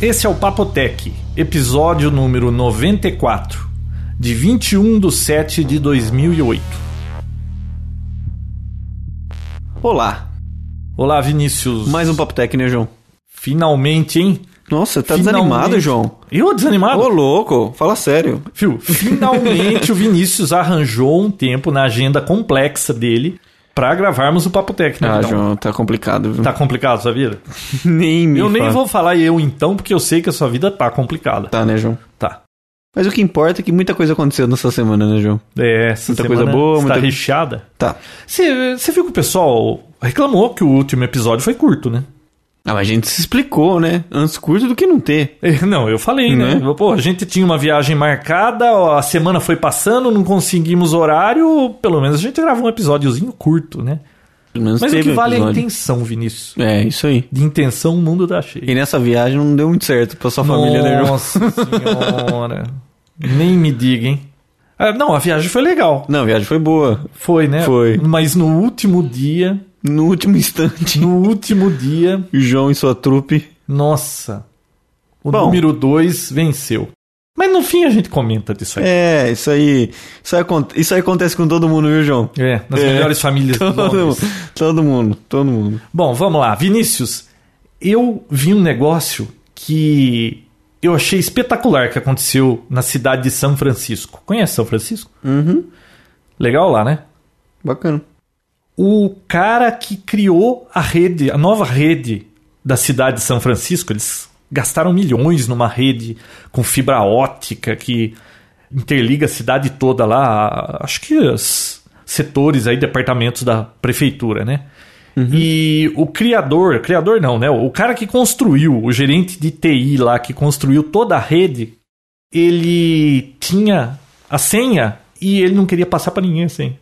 Esse é o Papotec, episódio número 94, de 21 de 7 de 2008. Olá, Olá, Vinícius. mais um Papo Tech, né, João? Finalmente, hein? Nossa, tá Finalmente. desanimado, João? Eu desanimado? Ô, louco, fala sério. Fio, finalmente o Vinícius arranjou um tempo na agenda complexa dele pra gravarmos o Papotec, né? Ah, Vidal? João, tá complicado, viu? Tá complicado sua vida? nem me eu nem fala. vou falar eu então, porque eu sei que a sua vida tá complicada. Tá, né, João? Tá. Mas o que importa é que muita coisa aconteceu nessa semana, né, João? É, essa Muita coisa boa, está muita- recheada. Tá. Você viu que o pessoal reclamou que o último episódio foi curto, né? Ah, mas a gente se explicou, né? Antes curto do que não ter. É, Não, eu falei, né? Né? Pô, a gente tinha uma viagem marcada, a semana foi passando, não conseguimos horário, pelo menos a gente gravou um episódiozinho curto, né? Mas o que vale é a episódio. intenção, Vinícius. É, isso aí. De intenção, o mundo dá cheio. E nessa viagem não deu muito certo pra sua família, né? Nossa senhora. Nem me diga, hein? Ah, não, a viagem foi legal. Não, a viagem foi boa. Foi, né? Foi. Mas no último dia, No último instante, no último dia, João e sua trupe. nossa, o Bom. número 2 venceu. Mas no fim a gente comenta disso aí. É, isso aí. Isso aí, isso aí acontece com todo mundo, viu, João? É, nas É. melhores famílias do mundo, todo mundo, todo mundo. Bom, vamos lá. Vinícius, eu vi um negócio que eu achei espetacular que aconteceu na cidade de São Francisco. Conhece São Francisco? Uhum, Legal lá, né? bacana. O cara que criou a rede, a nova rede da cidade de São Francisco, eles gastaram milhões numa rede com fibra ótica que interliga a cidade toda lá, acho que os setores aí, departamentos da prefeitura, né? E o criador, criador não, né? O cara que construiu, o gerente de TI lá que construiu toda a rede, ele tinha a senha e ele não queria passar para ninguém a senha.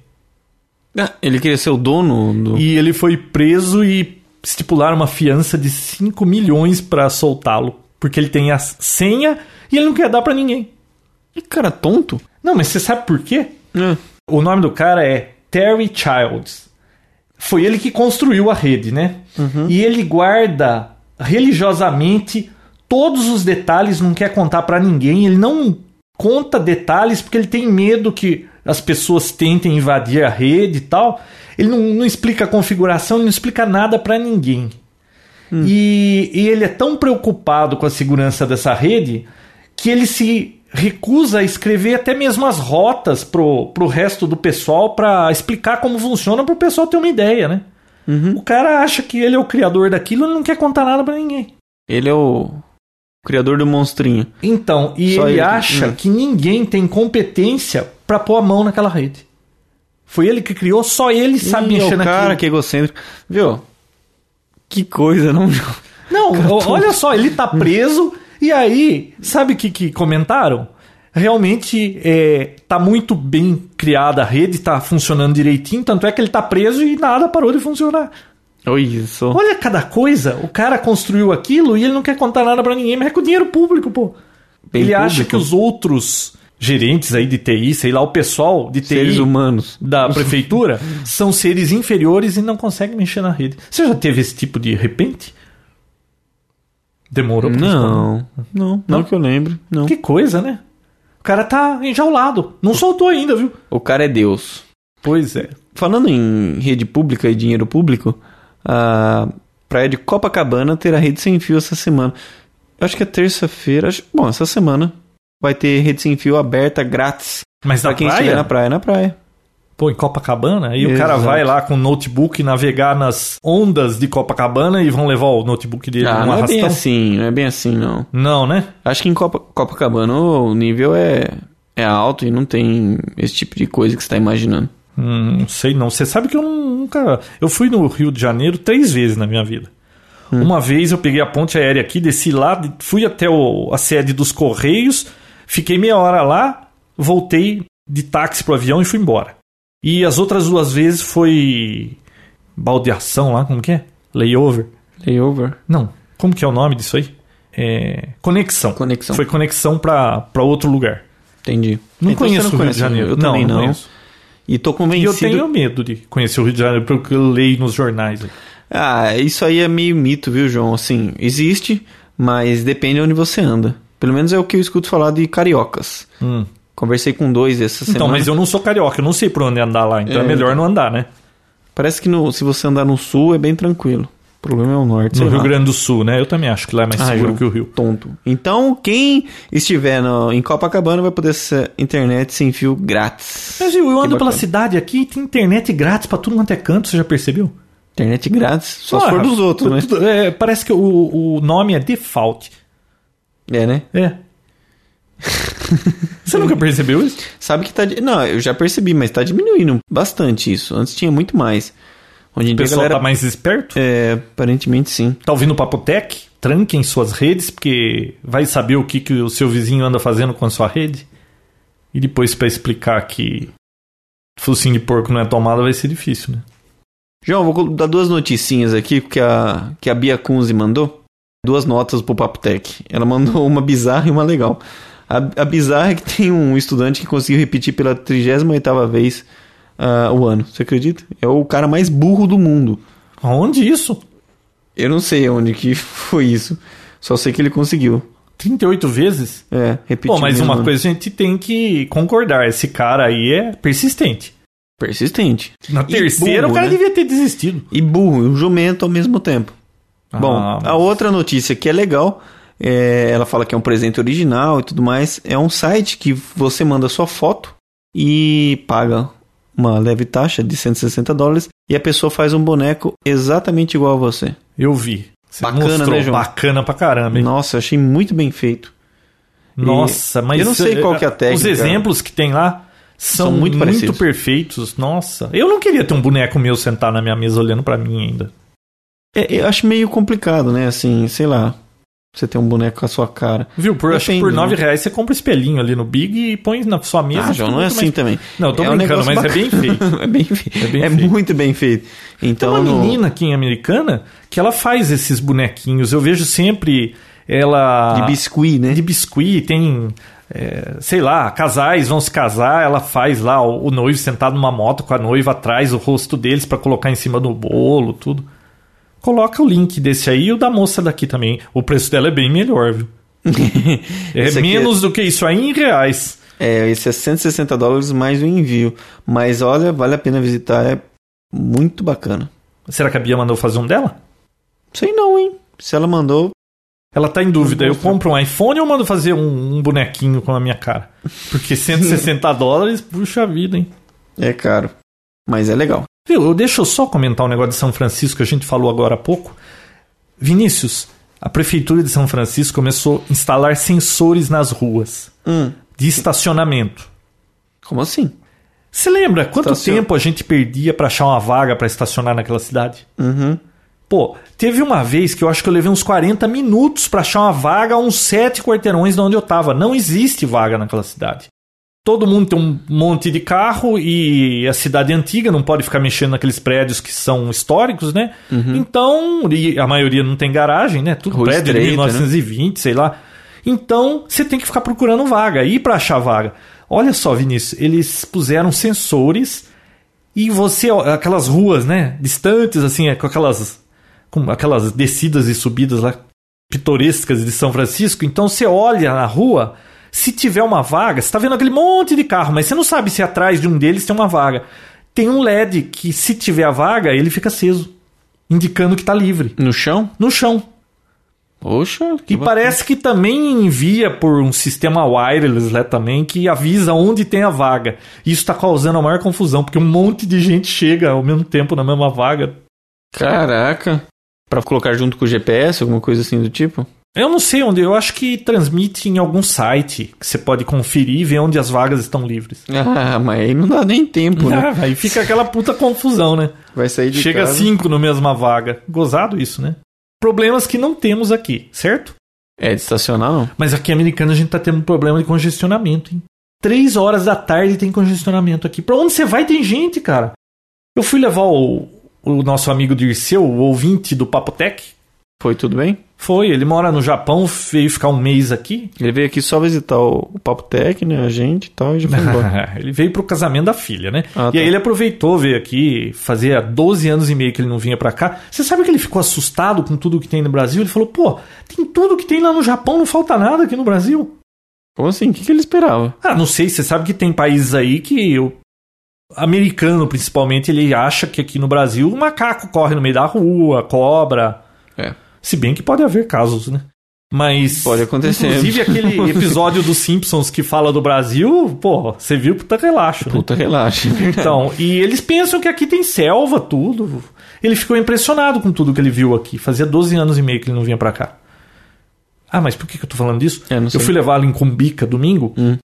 Ah, ele queria ser o dono do. E ele foi preso e estipularam uma fiança de 5 milhões pra soltá-lo. Porque ele tem a senha e ele não quer dar pra ninguém. Que cara tonto. Não, mas você sabe por quê? É. O nome do cara é Terry Childs. Foi ele que construiu a rede, né? E ele guarda religiosamente todos os detalhes, não quer contar pra ninguém. Ele não conta detalhes porque ele tem medo que as pessoas tentem invadir a rede e tal. Ele não, não explica a configuração, ele não explica nada pra ninguém. E, e ele é tão preocupado com a segurança dessa rede que ele se recusa a escrever até mesmo as rotas pro, pro resto do pessoal para explicar como funciona pro pessoal ter uma ideia, né? O cara acha que ele é o criador daquilo e não quer contar nada pra ninguém. Ele é o criador do monstrinho. Então, e ele, ele acha hum. que ninguém tem competência pra pôr a mão naquela rede. Foi ele que criou, só ele sabe mexer o naquilo. cara que é egocêntrico. Viu? Que coisa, não? Não, olha só, ele tá preso e aí, sabe o que, que comentaram? Realmente é, tá muito bem criada a rede, tá funcionando direitinho, tanto é que ele tá preso e nada parou de funcionar. Olha isso. Olha cada coisa, o cara construiu aquilo e ele não quer contar nada pra ninguém, mas é com dinheiro público, pô. Bem ele acha público. que os outros gerentes aí de TI, sei lá, o pessoal de TI Seres humanos. da prefeitura são seres inferiores e não conseguem mexer na rede. Você já teve esse tipo de repente? Demorou pra responder? Não, não, não que eu lembre. Não. Que coisa, né? O cara tá enjaulado. Não soltou ainda, viu? O cara é Deus. Pois é. Falando em rede pública e dinheiro público, a praia de Copacabana terá rede sem fio essa semana. Eu acho que é terça-feira. acho- Bom, essa semana vai ter rede sem fio aberta grátis Mas pra na quem praia? estiver na praia. Na praia. Pô, em Copacabana? Aí o cara Exato. vai lá com o notebook navegar nas ondas de Copacabana e vão levar o notebook dele Ah, num não é bem arrastão? assim, não é bem assim, não. Não, né? Acho que em Copa- Copacabana o nível é, é alto e não tem esse tipo de coisa que você tá imaginando. Hum, não sei não. Você sabe que eu nunca. Eu fui no Rio de Janeiro três vezes na minha vida. Hum. Uma vez eu peguei a ponte aérea aqui, desci lá, fui até o, a sede dos Correios, fiquei meia hora lá, voltei de táxi pro avião e fui embora. E as outras duas vezes foi baldeação lá, como que é? Layover. Layover? Não. Como que é o nome disso aí? É... Conexão. Conexão. Foi conexão para outro lugar. Entendi. Não Então conheço você o Rio de Janeiro. Eu também não. E tô E eu convencido. tenho medo de conhecer o Rio de Janeiro, pelo que eu leio nos jornais. aí. Ah, isso aí é meio mito, viu, João? Assim, existe, mas depende de onde você anda. Pelo menos é o que eu escuto falar de cariocas. Hum. Conversei com dois essa Então, semana. mas eu não sou carioca, eu não sei por onde andar lá, então é, É, melhor então. não andar, né? Parece que no- se você andar no sul é bem tranquilo. O problema é o norte. No sei Rio lá. Grande do Sul, né? Eu também acho que lá é mais Ah, seguro que o Rio. Tonto. Então, quem estiver no- em Copacabana vai poder ser internet sem fio grátis. Mas viu, eu ando pela cidade aqui e tem internet grátis pra tudo quanto é canto, você já percebeu? Internet grátis, só se Ah, for dos outros, né? é, parece que o, o nome é default. É, né? É. Você nunca percebeu isso? Sabe que tá. Não, eu já percebi, mas tá diminuindo bastante isso. Antes tinha muito mais. Em O pessoal galera. tá mais esperto? É, aparentemente sim. Tá ouvindo o Papotec? Tranquem suas redes, porque vai saber o que, que o seu vizinho anda fazendo com a sua rede. E depois pra explicar que focinho de porco não é tomada vai ser difícil, né? João, vou dar duas noticinhas aqui que a, que a Bia Kunze mandou. Duas notas pro Papotec. Ela mandou uma bizarra e uma legal. A, a bizarra é que tem um estudante que conseguiu repetir pela 38ª vez ah, o ano. Você acredita? É o cara mais burro do mundo. Aonde isso? Eu não sei onde que foi isso. Só sei que ele conseguiu. 38 vezes? É, repetir. Bom, mas uma ano. coisa a gente tem que concordar: esse cara aí é persistente. Persistente. Na E terceira, burro, o cara né? devia ter desistido. E burro, e um jumento ao mesmo tempo. Bom, Ah, a outra notícia que é legal, é, ela fala que é um presente original e tudo mais, é um site que você manda sua foto e paga uma leve taxa de 160 dólares e a pessoa faz um boneco exatamente igual a você. Eu vi. Você Bacana, mostrou. né, João? Bacana pra caramba, hein? Nossa, eu achei muito bem feito. Nossa, mas eu não sei qual que é a Os técnica. exemplos que tem lá são, São muito muito, parecidos. perfeitos. Nossa, eu não queria ter um boneco meu sentado na minha mesa olhando pra mim ainda. É, eu acho meio complicado, né? Assim, sei lá, você ter um boneco com a sua cara. Viu? Por, acho que por né? 9 reais você compra um espelhinho ali no Big e põe na sua mesa. Ah, João, não é assim muito também. mais- Não, eu tô É um brincando, negócio mas é bem feito. é bem feito. É bem É feito. muito bem feito. Tem Então, uma no- menina aqui em Americana que ela faz esses bonequinhos. Eu vejo sempre ela. de biscuit, né? de biscuit, tem. é, sei lá, casais vão se casar, ela faz lá o, o noivo sentado numa moto com a noiva atrás, o rosto deles pra colocar em cima do bolo, tudo. Coloca o link desse aí e o da moça daqui também. O preço dela é bem melhor, viu? É menos do que isso aí em reais. É, esse é 160 dólares mais o envio. Mas olha, vale a pena visitar, é muito bacana. Será que a Bia mandou fazer um dela? Sei não, hein? Se ela mandou, Ela tá em dúvida. Eu compro um iPhone ou mando fazer um, um bonequinho com a minha cara? Porque 160 dólares, puxa vida, hein? é caro. Mas é legal. Viu, deixa eu só comentar um negócio de São Francisco que a gente falou agora há pouco. Vinícius, a prefeitura de São Francisco começou a instalar sensores nas ruas Hum, de estacionamento. como assim? Você lembra quanto Estacion- tempo a gente perdia pra achar uma vaga pra estacionar naquela cidade? Uhum. Pô, teve uma vez que eu acho que eu levei uns 40 minutos pra achar uma vaga a uns sete quarteirões de onde eu tava. Não existe vaga naquela cidade. Todo mundo tem um monte de carro e a cidade é antiga, não pode ficar mexendo naqueles prédios que são históricos, né? Então, e a maioria não tem garagem, né? Tudo Rua prédio de estreita, né? 1920, sei lá. Então, você tem que ficar procurando vaga, ir pra achar vaga. Olha só, Vinícius, eles puseram sensores e você, aquelas ruas, né, distantes, assim, é, com aquelas, com aquelas descidas e subidas lá pitorescas de São Francisco. Então você olha na rua, se tiver uma vaga, você tá vendo aquele monte de carro, mas você não sabe se atrás de um deles tem uma vaga. Tem um LED que, se tiver a vaga, ele fica aceso, indicando que tá livre, No chão? no chão. Poxa. que E bacana. parece que também envia por um sistema wireless lá também que avisa onde tem a vaga. Isso está causando a maior confusão, porque um monte de gente chega ao mesmo tempo na mesma vaga. Caraca. Pra colocar junto com o GPS, alguma coisa assim do tipo? Eu não sei onde, eu acho que transmite em algum site que você pode conferir e ver onde as vagas estão livres. Ah, mas aí não dá nem tempo, né? Ah, aí fica aquela puta confusão, né? Vai sair de Chega casa. cinco na mesma vaga. Gozado isso, né? Problemas que não temos aqui, certo? É de estacionar, não? Mas aqui em Americana a gente tá tendo um problema de congestionamento, hein? Três horas da tarde tem congestionamento aqui. Pra onde você vai tem gente, cara. Eu fui levar o, o nosso amigo Dirceu, o ouvinte do Papotec. Foi tudo bem? Foi, ele mora no Japão, veio ficar um mês aqui. Ele veio aqui só visitar o, o Papo Tech, né? A gente e tal, e já foi embora. ele veio pro casamento da filha, né? Ah, e tá. aí ele aproveitou, veio aqui, fazia 12 anos e meio que ele não vinha pra cá. Você sabe que ele ficou assustado com tudo que tem no Brasil? Ele falou, pô, tem tudo que tem lá no Japão, não falta nada aqui no Brasil. Como assim? O que, que ele esperava? Ah, não sei, você sabe que tem países aí que o americano, principalmente, ele acha que aqui no Brasil o macaco corre no meio da rua, cobra. Se bem que pode haver casos, né? Mas. Pode acontecer. Inclusive aquele episódio dos Simpsons que fala do Brasil, pô, você viu, puta relaxo. Né? Puta, relaxa. Então, e eles pensam que aqui tem selva, tudo. Ele ficou impressionado com tudo que ele viu aqui. Fazia 12 anos e meio que ele não vinha pra cá. Ah, mas por que, que eu tô falando disso? É, eu fui levá-lo em Cumbica domingo. Hum.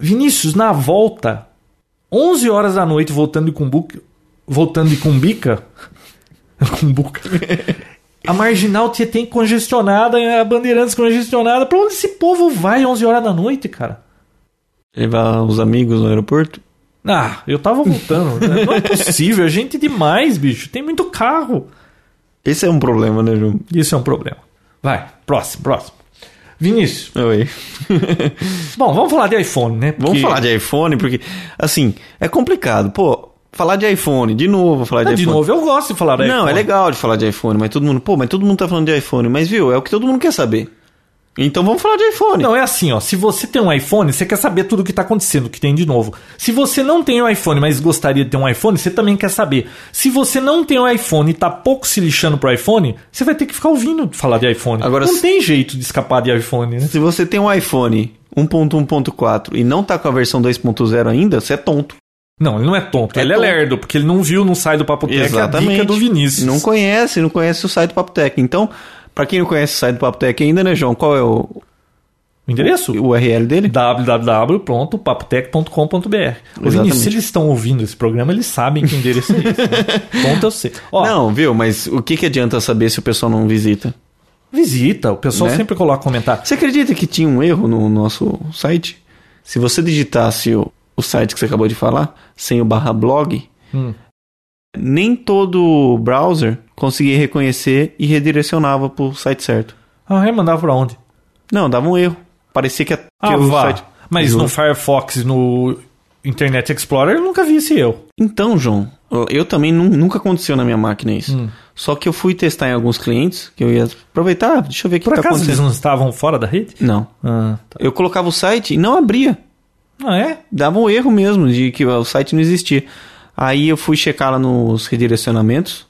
Vinícius, na volta, 11 horas da noite, voltando de Cumbuca. Voltando de Cumbica. Cumbuca. A marginal tem congestionada, a Bandeirantes congestionada. Pra onde esse povo vai 11 horas da noite, cara? Levar os amigos no aeroporto? Ah, eu tava voltando. Não é possível, é gente demais, bicho. Tem muito carro. Esse é um problema, né, João? Isso é um problema. Vai, próximo, próximo. Vinícius. Oi. Bom, vamos falar de iPhone, né? Vamos falar de iPhone, porque, assim, é complicado. Pô, falar de iPhone, de novo falar de Ah, de iPhone. novo, eu gosto de falar de Não, iPhone. é legal de falar de iPhone, mas todo mundo, pô, mas todo mundo tá falando de iPhone, mas viu, é o que todo mundo quer saber. Então vamos falar de iPhone. Não, é assim, ó. Se você tem um iPhone, você quer saber tudo o que tá acontecendo, o que tem de novo. Se você não tem um iPhone, mas gostaria de ter um iPhone, você também quer saber. Se você não tem um iPhone e tá pouco se lixando pro iPhone, você vai ter que ficar ouvindo falar de iPhone. Agora, não se- tem jeito de escapar de iPhone, né? Se você tem um iPhone 1.1.4 e não tá com a versão 2.0 ainda, você é tonto. Não, ele não é tonto. É ele é tonto. lerdo, porque ele não viu no site do Papo Tech a dica do Vinícius. Não conhece, não conhece o site do Papo Tech. Então, pra quem não conhece o site do Papo Tech ainda, né, João? Qual é o, O endereço? o URL dele? www.papotec.com.br. Ô, Vinícius, se eles estão ouvindo esse programa, eles sabem que endereço é esse. Né? Ponto eu sei. Ó, Não, viu? Mas o que, que adianta saber se o pessoal não visita? visita. O pessoal Né? sempre coloca comentário. Você acredita que tinha um erro no nosso site? Se você digitasse o, o site que você acabou de falar, sem o barra blog, Hum. nem todo browser conseguia reconhecer e redirecionava pro site certo. Ah, é? Mandava pra onde? Não, dava um erro. Parecia que, a- que Ah, o site... Mas Juro. no Firefox e no Internet Explorer eu nunca vi esse eu. Então, João, eu- também nu- nunca aconteceu na minha máquina isso. Hum. Só que eu fui testar em alguns clientes, que eu ia aproveitar, deixa eu ver o que Por tá acaso eles não estavam fora da rede? Não. Ah, tá. Eu colocava o site e não abria. Ah é? Dava um erro mesmo, de que o site não existia. Aí eu fui checar lá nos redirecionamentos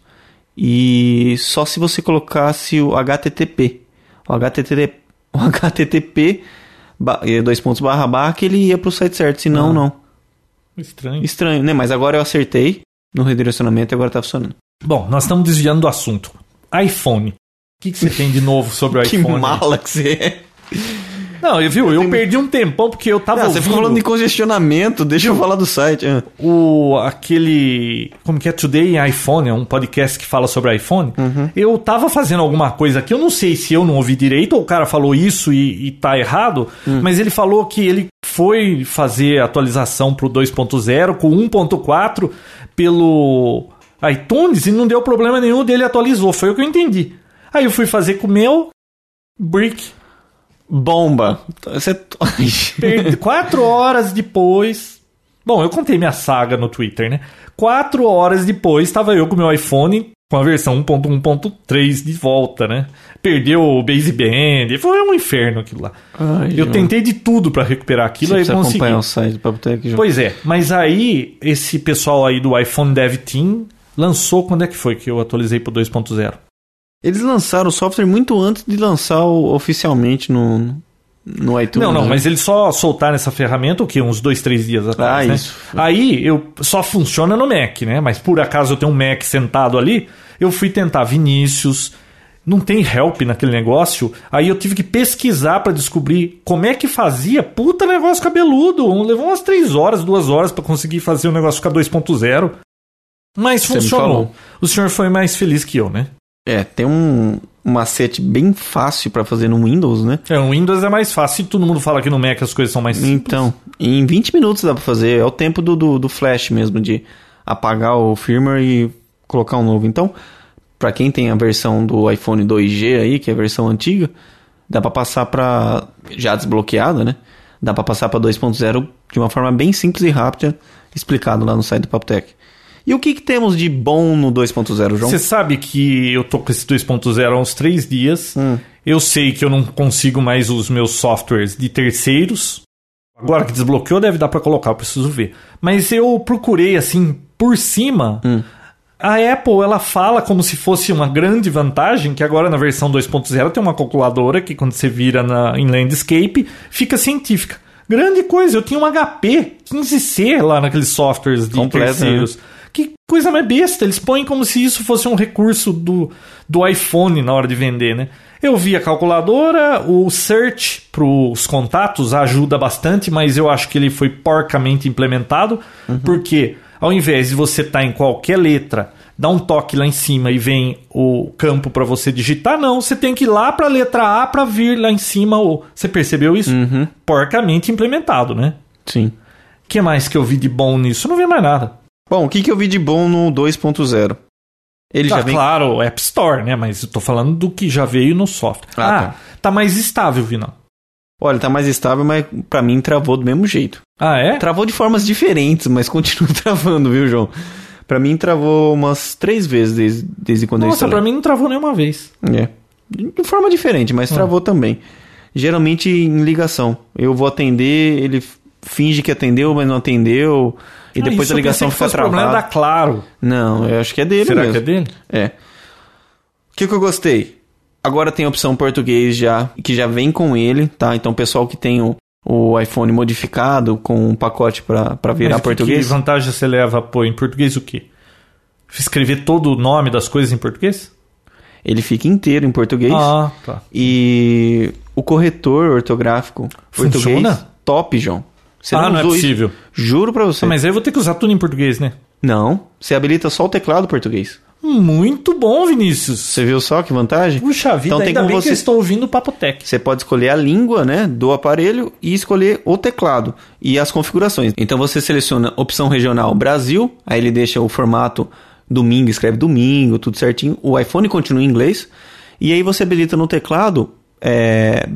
e só se você colocasse o HTTP. O HTTP, o HTTP eh, dois pontos barra barra que ele ia pro site certo, senão Ah. não. Estranho. Estranho, né? Mas agora eu acertei no redirecionamento e agora tá funcionando. Bom, nós estamos desviando do assunto. iPhone. O que, que você tem de novo sobre o Que iPhone? mala que você é. Não, eu viu, eu perdi um tempão porque eu tava você ouvindo ficou falando de congestionamento, deixa eu falar do site. ah. o aquele como que é Today em iPhone, é um podcast que fala sobre iPhone. Uhum. Eu tava fazendo alguma coisa aqui, eu não sei se eu não ouvi direito ou o cara falou isso e, e tá errado, Hum. mas ele falou que ele foi fazer atualização pro 2.0 com 1.4 pelo iTunes e não deu problema nenhum dele atualizou, foi o que eu entendi. Aí eu fui fazer com o meu Brick. Bomba. Você... Quatro horas depois. Bom, eu contei minha saga no Twitter, né? Quatro horas depois estava eu com meu iPhone com a versão 1.1.3 de volta, né? Perdeu o baseband, foi um inferno aquilo lá. Ai, eu tentei de tudo para recuperar aquilo Você aí consegui. acompanhar o site do Tech. Pois é, mas aí esse pessoal aí do iPhone Dev Team lançou quando é que foi que eu atualizei pro 2.0? Eles lançaram o software muito antes de lançar o- oficialmente no, no iTunes. Não, não, né? mas eles só soltaram essa ferramenta o quê? Uns dois, três dias atrás, Ah, né? isso. Aí eu só funciona no Mac, né? Mas por acaso eu tenho um Mac sentado ali, eu fui tentar Vinícius, não tem help naquele negócio. Aí eu tive que pesquisar para descobrir como é que fazia. Puta negócio cabeludo. Levou umas 3 horas, 2 horas para conseguir fazer o negócio ficar 2.0. Mas Você funcionou. O senhor foi mais feliz que eu, né? É, tem um macete bem fácil pra fazer no Windows, né? É, o Windows é mais fácil. E todo mundo fala que no Mac as coisas são mais simples. Então, em 20 minutos dá pra fazer. É o tempo do, do, do flash mesmo, de apagar o firmware e colocar um novo. Então, pra quem tem a versão do iPhone 2G aí, que é a versão antiga, dá pra passar pra. já desbloqueada, né? Dá pra passar pra 2.0 de uma forma bem simples e rápida, explicado lá no site do Papotec. E o que, que temos de bom no 2.0, João? Você sabe que eu tô com esse 2.0 há uns três dias. Hum. Eu sei que eu não consigo mais os meus softwares de terceiros. Agora que desbloqueou, deve dar para colocar, eu preciso ver. Mas eu procurei assim por cima. Hum. A Apple ela fala como se fosse uma grande vantagem que agora na versão 2.0 tem uma calculadora que quando você vira na, em landscape fica científica. Grande coisa, eu tinha um HP 15C lá naqueles softwares de Completo, terceiros. Que coisa mais besta, eles põem como se isso fosse um recurso do, do iPhone na hora de vender, né? Eu vi a calculadora, o search para os contatos ajuda bastante, mas eu acho que ele foi porcamente implementado, porque ao invés de você estar em qualquer letra, dar um toque lá em cima e vem o campo para você digitar, não, você tem que ir lá para a letra A para vir lá em cima o. Você percebeu isso? Uhum. Porcamente implementado, né? Sim. O que mais que eu vi de bom nisso? Eu não vi mais nada. Bom, o que, que eu vi de bom no 2.0? Ele Tá, já vem. claro, App Store, né? Mas eu tô falando do que já veio no software. Ah, Ah, tá. tá. mais estável, Vinão. Olha, tá mais estável, mas pra mim travou do mesmo jeito. Ah, é? Travou de formas diferentes, mas continua travando, viu, João? Pra mim travou umas três vezes desde, desde quando eu Nossa, pra mim não travou nenhuma vez. É. De forma diferente, mas travou também. Geralmente em ligação. Eu vou atender, ele finge que atendeu, mas não atendeu. E Ah, depois a ligação fica fosse problema travada. da Claro. Não, eu acho que é dele Será mesmo. que é dele? É. O que, que eu gostei? Agora tem a opção português já, que já vem com ele, tá? Então o pessoal que tem o, o iPhone modificado com um pacote pra pra virar Mas que- português, Que vantagem você leva pô, em português o quê? Escrever todo o nome das coisas em português? ele fica inteiro em português. Ah, tá. E o corretor ortográfico português, Funciona? top, João. Você ah, não é usou isso? possível. Juro pra você. Mas aí eu vou ter que usar tudo em português, né? Não, você habilita só o teclado português. Muito bom, Vinícius. Você viu só que vantagem? Puxa vida, Então tem ainda como bem que você- eu estou ouvindo o Papotec. Você pode escolher a língua né, do aparelho e escolher o teclado e as configurações. Então você seleciona opção regional Brasil, aí ele deixa o formato domingo, escreve domingo, tudo certinho. O iPhone continua em inglês. E aí você habilita no teclado é,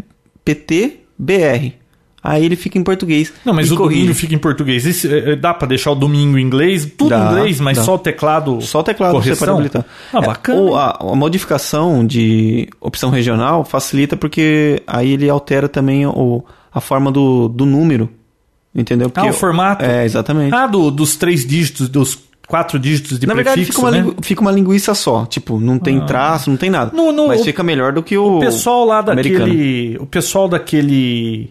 PTBR. Aí ele fica em português. Não, mas o corrige. domingo fica em português. Esse, eh, dá pra deixar o domingo em inglês? Tudo Dá, em inglês, mas dá. só o teclado. Só o teclado você pode correção? habilitar. Ah, É, bacana. ou hein? a, a modificação de opção regional facilita porque aí ele altera também o, a forma do, do número. Entendeu? Porque Ah, o formato? É, exatamente. Ah, do- dos três dígitos, dos quatro dígitos de Na verdade, prefixo, fica uma, né? lingu- fica uma linguiça só. Tipo, não tem traço, não tem nada. No- no- Mas o- fica melhor do que o, O pessoal lá americano. daquele. O pessoal daquele.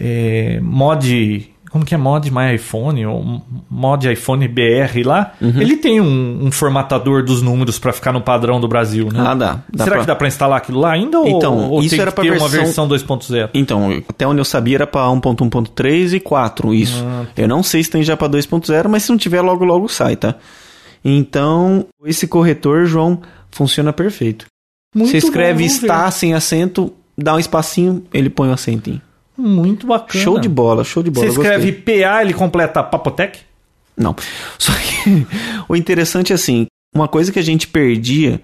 É, mod. Como que é mod My iPhone? Ou mod iPhone BR lá. Uhum. Ele tem um, um formatador dos números pra ficar no padrão do Brasil, né? Ah, dá. dá Será pra- que dá pra instalar aquilo lá ainda? Então, ou, ou isso tem era que ter uma versão- versão 2.0? Então, até onde eu sabia era pra 1.1.3 e 4, isso. Ah, Eu não sei se tem já pra 2.0, mas se não tiver, logo logo sai, tá? Então, esse corretor, João, funciona perfeito. Muito Você escreve bom, está sem acento, dá um espacinho, ele põe um acentinho. Muito bacana. Show de bola, show de bola. Você escreve gostei. PA, ele completa Papotec? Não. Só que o interessante é assim, uma coisa que a gente perdia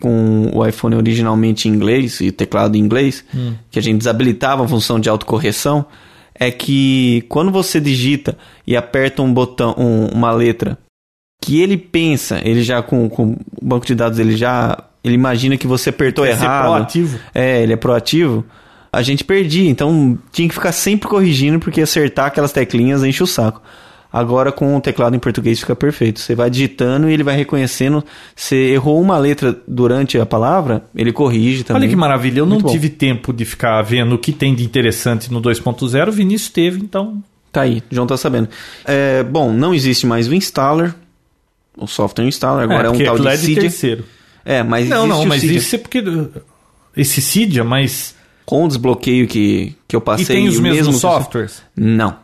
com o iPhone originalmente em inglês e teclado em inglês, Hum. que a gente desabilitava a função de autocorreção, é que quando você digita e aperta um botão, um- uma letra, que ele pensa, ele já com, com o banco de dados, ele já ele imagina que você apertou Quer ser errado. proativo? É, ele é proativo. A gente perdia, então tinha que ficar sempre corrigindo porque acertar aquelas teclinhas enche o saco. Agora com o teclado em português fica perfeito. Você vai digitando e ele vai reconhecendo. Você errou uma letra durante a palavra, ele corrige também. Olha que maravilha, eu não Muito bom. tive tempo de ficar vendo o que tem de interessante no 2.0, o Vinícius teve, então. Tá aí, João tá sabendo. É, bom, não existe mais o installer, o software installer, agora é, um porque tal de é de Cydia. terceiro. É, mas Não, não, o mas Cydia. isso é porque. Esse Cydia, mas. Com o desbloqueio que, que eu E passei... tem os mesmos mesmo softwares? Não.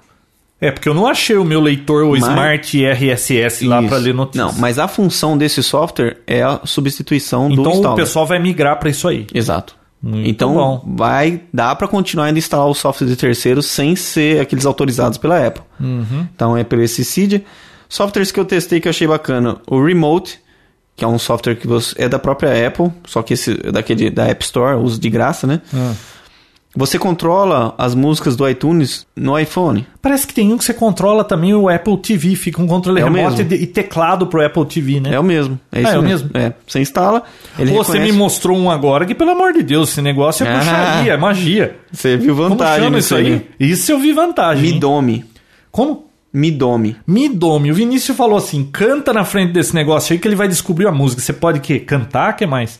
É, porque eu não achei o meu leitor, o Mas- Smart RSS lá pra ler notícias. Não, mas a função desse software é a substituição do Então o pessoal vai migrar pra isso aí. Exato. Muito então bom. vai dar para continuar ainda instalar o software de terceiros sem ser aqueles autorizados pela Apple. Uhum. Então é pelo esse Cydia. Softwares que eu testei que eu achei bacana, o Remote, que é um software que você, é da própria Apple, só que esse é daquele da App Store, uso de graça, né? Ah. Você controla as músicas do iTunes no iPhone. Parece que tem um que você controla também o Apple TV, fica um controle É remoto mesmo. e, e teclado pro Apple TV, né? É o mesmo. É, isso Ah, é o mesmo? É. Você instala, ele Pô, você me mostrou um agora que, pelo amor de Deus, esse negócio é Ah. bruxaria, é magia. Você viu Como vantagem chama nisso isso aí? Isso eu vi vantagem. Midome. Como? Midome. Midome. O Vinícius falou assim: canta na frente desse negócio aí que ele vai descobrir a música. Você pode que cantar, que mais?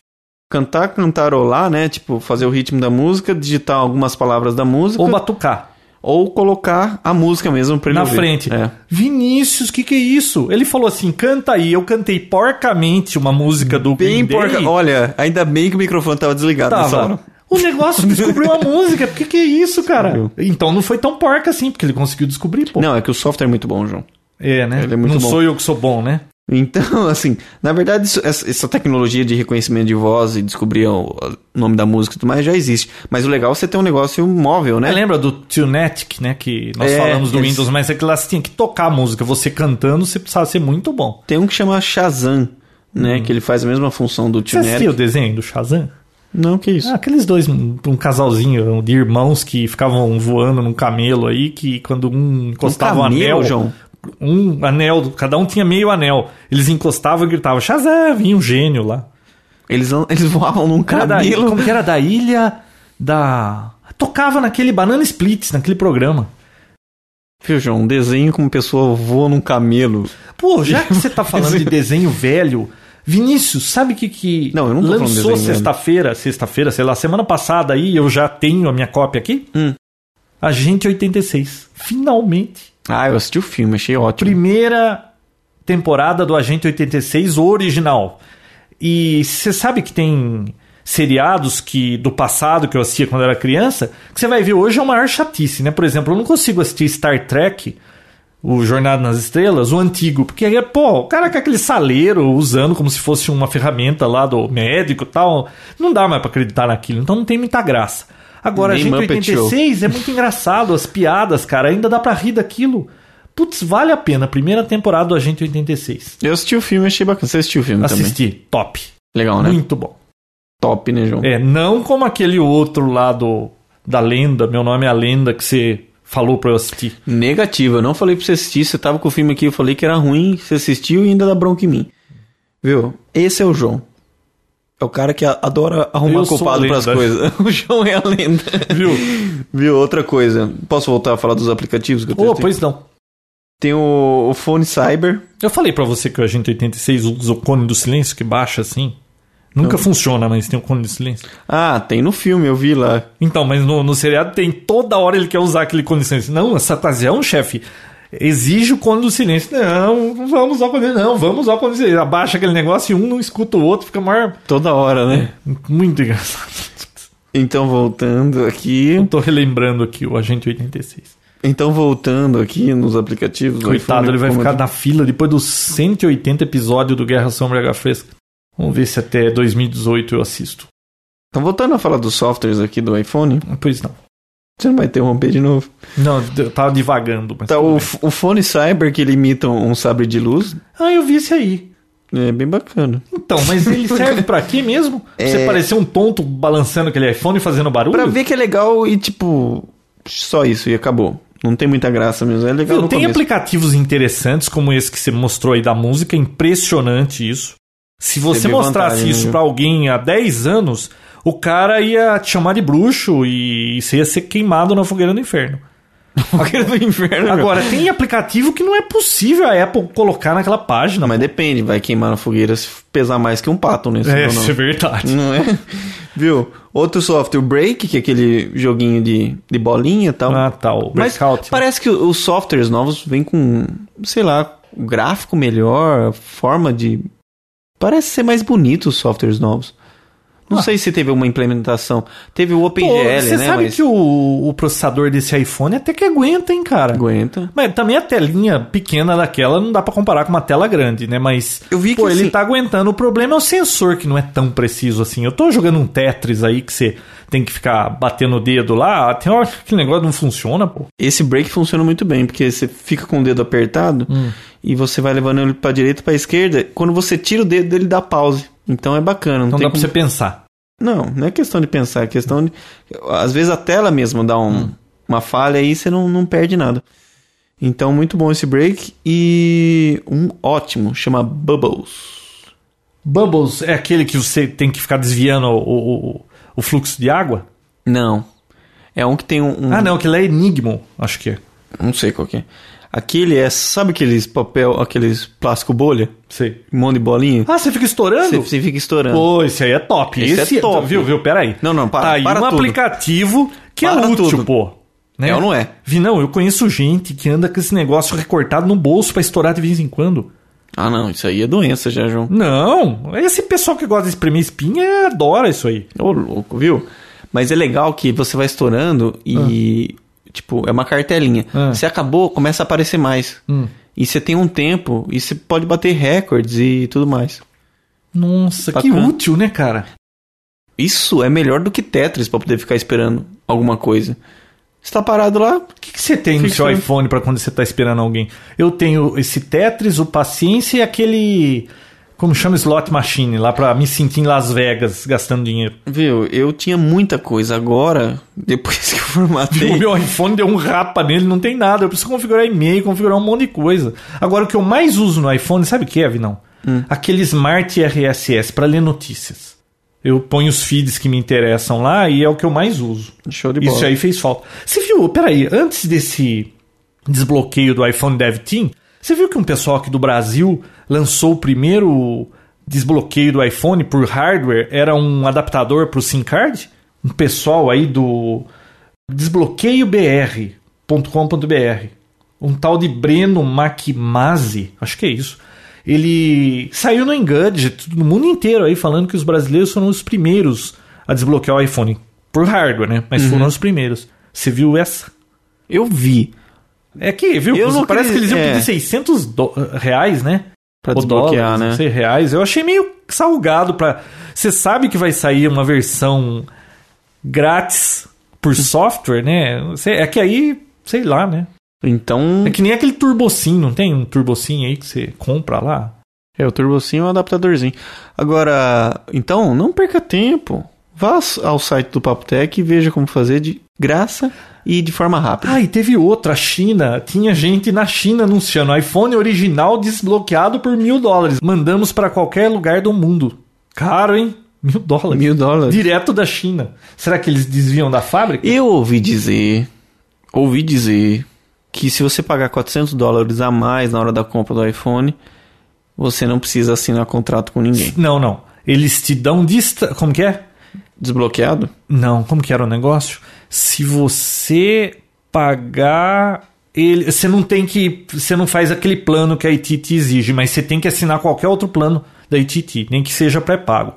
Cantar, cantarolar, né? Tipo, fazer o ritmo da música, digitar algumas palavras da música. Ou batucar. ou colocar a música mesmo pra ele Na ouvir. frente. É. Vinícius, o que, que é isso? Ele falou assim: canta aí. Eu cantei porcamente uma música do Bem Green Day. porca. Olha, ainda bem que o microfone tava desligado nessa hora. O negócio descobriu a música. Por que, que é isso, cara? Descobriu. Então não foi tão porca assim, porque ele conseguiu descobrir, pô. Não, é que o software é muito bom, João. É, né? É muito não bom. sou eu que sou bom, né? Então, assim, na verdade, isso- essa, tecnologia de reconhecimento de voz e descobrir o, nome da música e tudo mais já existe. Mas o legal é você ter um negócio móvel, né? Você lembra do Tunetic, né? Que nós É, falamos do eles- Windows, mas é que lá você tinha que tocar a música. Você cantando, você precisava ser muito bom. Tem um que chama Shazam, né? Que ele faz a mesma função do Hum. Você assistiu o Tunetic. desenho do Shazam? Não, que isso. Ah, aqueles dois, um, um casalzinho de irmãos que ficavam voando num camelo aí, que quando um encostava um, camelo, anel. João? Um anel, cada um tinha meio anel. Eles encostavam e gritavam, Shazam, vinha um gênio lá. Eles, eles voavam num da, camelo. como que era? Da ilha da. Tocava naquele Banana Splits, naquele programa. Viu, João? Um desenho como pessoa voa num camelo. Pô, já que você tá falando de desenho velho, Vinícius, sabe o que, que Não, eu não lançou sexta-feira, sexta-feira, sei lá, semana passada aí, eu já tenho a minha cópia aqui? Hum. Agente 86. Finalmente. Ah, eu assisti o filme, achei ótimo. Primeira temporada do Agente 86 original. E você sabe que tem seriados que do passado que eu assistia quando era criança, que você vai ver hoje é uma maior chatice, né? Por exemplo, eu não consigo assistir Star Trek, o Jornada nas Estrelas, o antigo, porque aí, pô, o cara com aquele saleiro usando como se fosse uma ferramenta lá do médico e tal, não dá mais pra acreditar naquilo, então não tem muita graça. Agora, Nem a gente Muppet 86 é muito engraçado, as piadas, cara, ainda dá pra rir daquilo. Putz, vale a pena. Primeira temporada do Agente 86. Eu assisti o filme, achei bacana. Você assistiu o filme também? Assisti, top. Legal, né? Muito bom. Top, né, João? É, não como aquele outro lá do, da lenda, meu nome é a lenda, que você falou pra eu assistir. Negativo, eu não falei pra você assistir. Você tava com o filme aqui, eu falei que era ruim. Você assistiu e ainda dá bronca em mim. Viu? Esse é o João. É o cara que adora arrumar Eu culpado pras coisas. O João é a lenda. Viu? Viu? Outra coisa. Posso voltar a falar dos aplicativos que eu testei? pois não. Tem o, o Fone Cyber. Eu falei pra você que o Agente 86 usa o cone do silêncio, que baixa assim. Nunca funciona, mas tem o cone do silêncio. Ah, tem no filme, eu vi lá. Então, mas no, no seriado tem toda hora ele quer usar aquele cone do silêncio. Não, essa ocasião, chefe, exige o cone do silêncio. Não, não vamos usar o cone Não, vamos usar o cone do silêncio. Abaixa aquele negócio e um não escuta o outro, fica maior. Toda hora, né? Muito engraçado. Então, voltando aqui. Eu tô relembrando aqui o Agente 86. Então, voltando aqui nos aplicativos. do Coitado, iPhone, ele vai ficar na fila depois dos 180 episódios do Guerra Sombra H Fresca. Vamos ver se até 2018 eu assisto. Então, voltando a falar dos softwares aqui do iPhone. Pois não. Você não vai interromper de novo. Não, eu tava divagando. Mas Tá, o, o fone Cyber que ele imita um, sabre de luz. Ah, eu vi esse aí. É bem bacana. Então, mas ele serve pra quê mesmo? Pra Você É. parecer um tonto balançando aquele iPhone e fazendo barulho? Pra ver que é legal e tipo. Só isso e acabou. Não tem muita graça mesmo. É legal Viu, tem começo. aplicativos interessantes como esse que você mostrou aí da música, impressionante isso. Se você mostrasse vantagem, isso né? pra alguém há 10 anos, o cara ia te chamar de bruxo e você ia ser queimado na fogueira do inferno. Fogueira do inferno. meu. Agora, tem aplicativo que não é possível a Apple colocar naquela página. Mas depende, vai queimar na fogueira se pesar mais que um pato, né? é, isso é verdade. Não é? Viu? Outro software, o Break, que é aquele joguinho de, de bolinha e tal. Ah, tá, o Mas Breakout. parece que os softwares novos vêm com, sei lá, gráfico melhor, forma de Parece ser mais bonito os softwares novos. Não Ah. sei se teve uma implementação. Teve o OpenGL, você né? sabe Mas que o, o processador desse iPhone até que aguenta, hein, cara? aguenta. Mas também a telinha pequena daquela não dá pra comparar com uma tela grande, né? Mas Eu vi pô, que, ele assim- tá aguentando. O problema é o sensor que não é tão preciso assim. Eu tô jogando um Tetris aí que você tem que ficar batendo o dedo lá. Tem hora que aquele negócio não funciona, pô. Esse break funciona muito bem, porque você fica com o dedo apertado Hum. e você vai levando ele pra direita pra esquerda. Quando você tira o dedo, ele dá pause. Então é bacana. Não, Não tem dá pra como- você pensar. Não, não é questão de pensar, é questão de. Às vezes a tela mesmo dá um- Hum. uma falha aí você não, não perde nada. Então, muito bom esse break. E um ótimo, chama Bubbles. Bubbles é aquele que você tem que ficar desviando o, o, o fluxo de água? Não. É um que tem um. um- Ah, não, aquele é Enigmo, acho que é. Não sei qual que é. Aquele é. Sabe aqueles papel, aqueles plástico bolha? Sei. Um monte de bolinha? Ah, você fica estourando? Você, você fica estourando. Pô, esse aí é top. Esse é top. Viu, viu? Peraí. Não, não, para- Tá aí para um tudo. aplicativo que Para é útil, tudo. pô. Né? É ou não é? Vi, não, eu conheço gente que anda com esse negócio recortado no bolso pra estourar de vez em quando. Ah, não, isso aí é doença já, João. Não, esse pessoal que gosta de espremer espinha adora isso aí. Ô, louco, viu? Mas é legal que você vai estourando e. Tipo, é uma cartelinha. Ah. Você acabou, começa a aparecer mais. Hum. E você tem um tempo e você pode bater recordes e tudo mais. Nossa, que Bacana. útil, né, cara? Isso é melhor do que Tetris pra poder ficar esperando alguma coisa. Você tá parado lá, O que, que você tem no seu iPhone pra quando você tá esperando alguém? Eu tenho esse Tetris, o Paciência e aquele. Como chama slot machine lá pra me sentir em Las Vegas gastando dinheiro. viu? Eu tinha muita coisa. Agora, depois que eu formatei. O meu iPhone deu um rapa nele, não tem nada. Eu preciso configurar e-mail, configurar um monte de coisa. Agora, o que eu mais uso no iPhone, sabe o que é, Vinão? Hum. Aquele Smart RSS para ler notícias. Eu ponho os feeds que me interessam lá e é o que eu mais uso. Show de bola. Isso aí fez falta. Você viu, peraí, antes desse desbloqueio do iPhone Dev Team, você viu que um pessoal aqui do Brasil lançou o primeiro desbloqueio do iPhone por hardware? Era um adaptador para o SIM card? Um pessoal aí do desbloqueiobr.com.br. Um tal de Breno Makimazzi, acho que é isso. Ele saiu no Engadget, no mundo inteiro aí, falando que os brasileiros foram os primeiros a desbloquear o iPhone. Por hardware, né? Mas foram os primeiros. Você viu essa? Eu vi. É que, viu? Eu Parece que eles iam pedir é. 600 do- reais, né? Pra Ou desbloquear, dólares, né? Reais. Eu achei meio salgado pra... Você sabe que vai sair uma versão grátis por software, né? É que aí, sei lá, né? Então, É que nem aquele turbocin, não tem um turbocin aí que você compra lá? é o turbocinho e o adaptadorzinho. Agora, então, não perca tempo. Vá ao site do Papo Tech e veja como fazer de graça e de forma rápida. Ah, e teve outra, a China. Tinha gente na China anunciando iPhone original desbloqueado por mil dólares. Mandamos para qualquer lugar do mundo. Caro, hein? Mil dólares. Mil dólares. Direto da China. Será que eles desviam da fábrica? Eu ouvi dizer, ouvi dizer que se você pagar 400 dólares a mais na hora da compra do iPhone, você não precisa assinar contrato com ninguém. Não, não. Eles te dão dista... Como que é? Desbloqueado? Não, como que era o negócio? Se você pagar ele, você não tem que, você não faz aquele plano que a ITT exige, mas você tem que assinar qualquer outro plano da ITT, nem que seja pré-pago.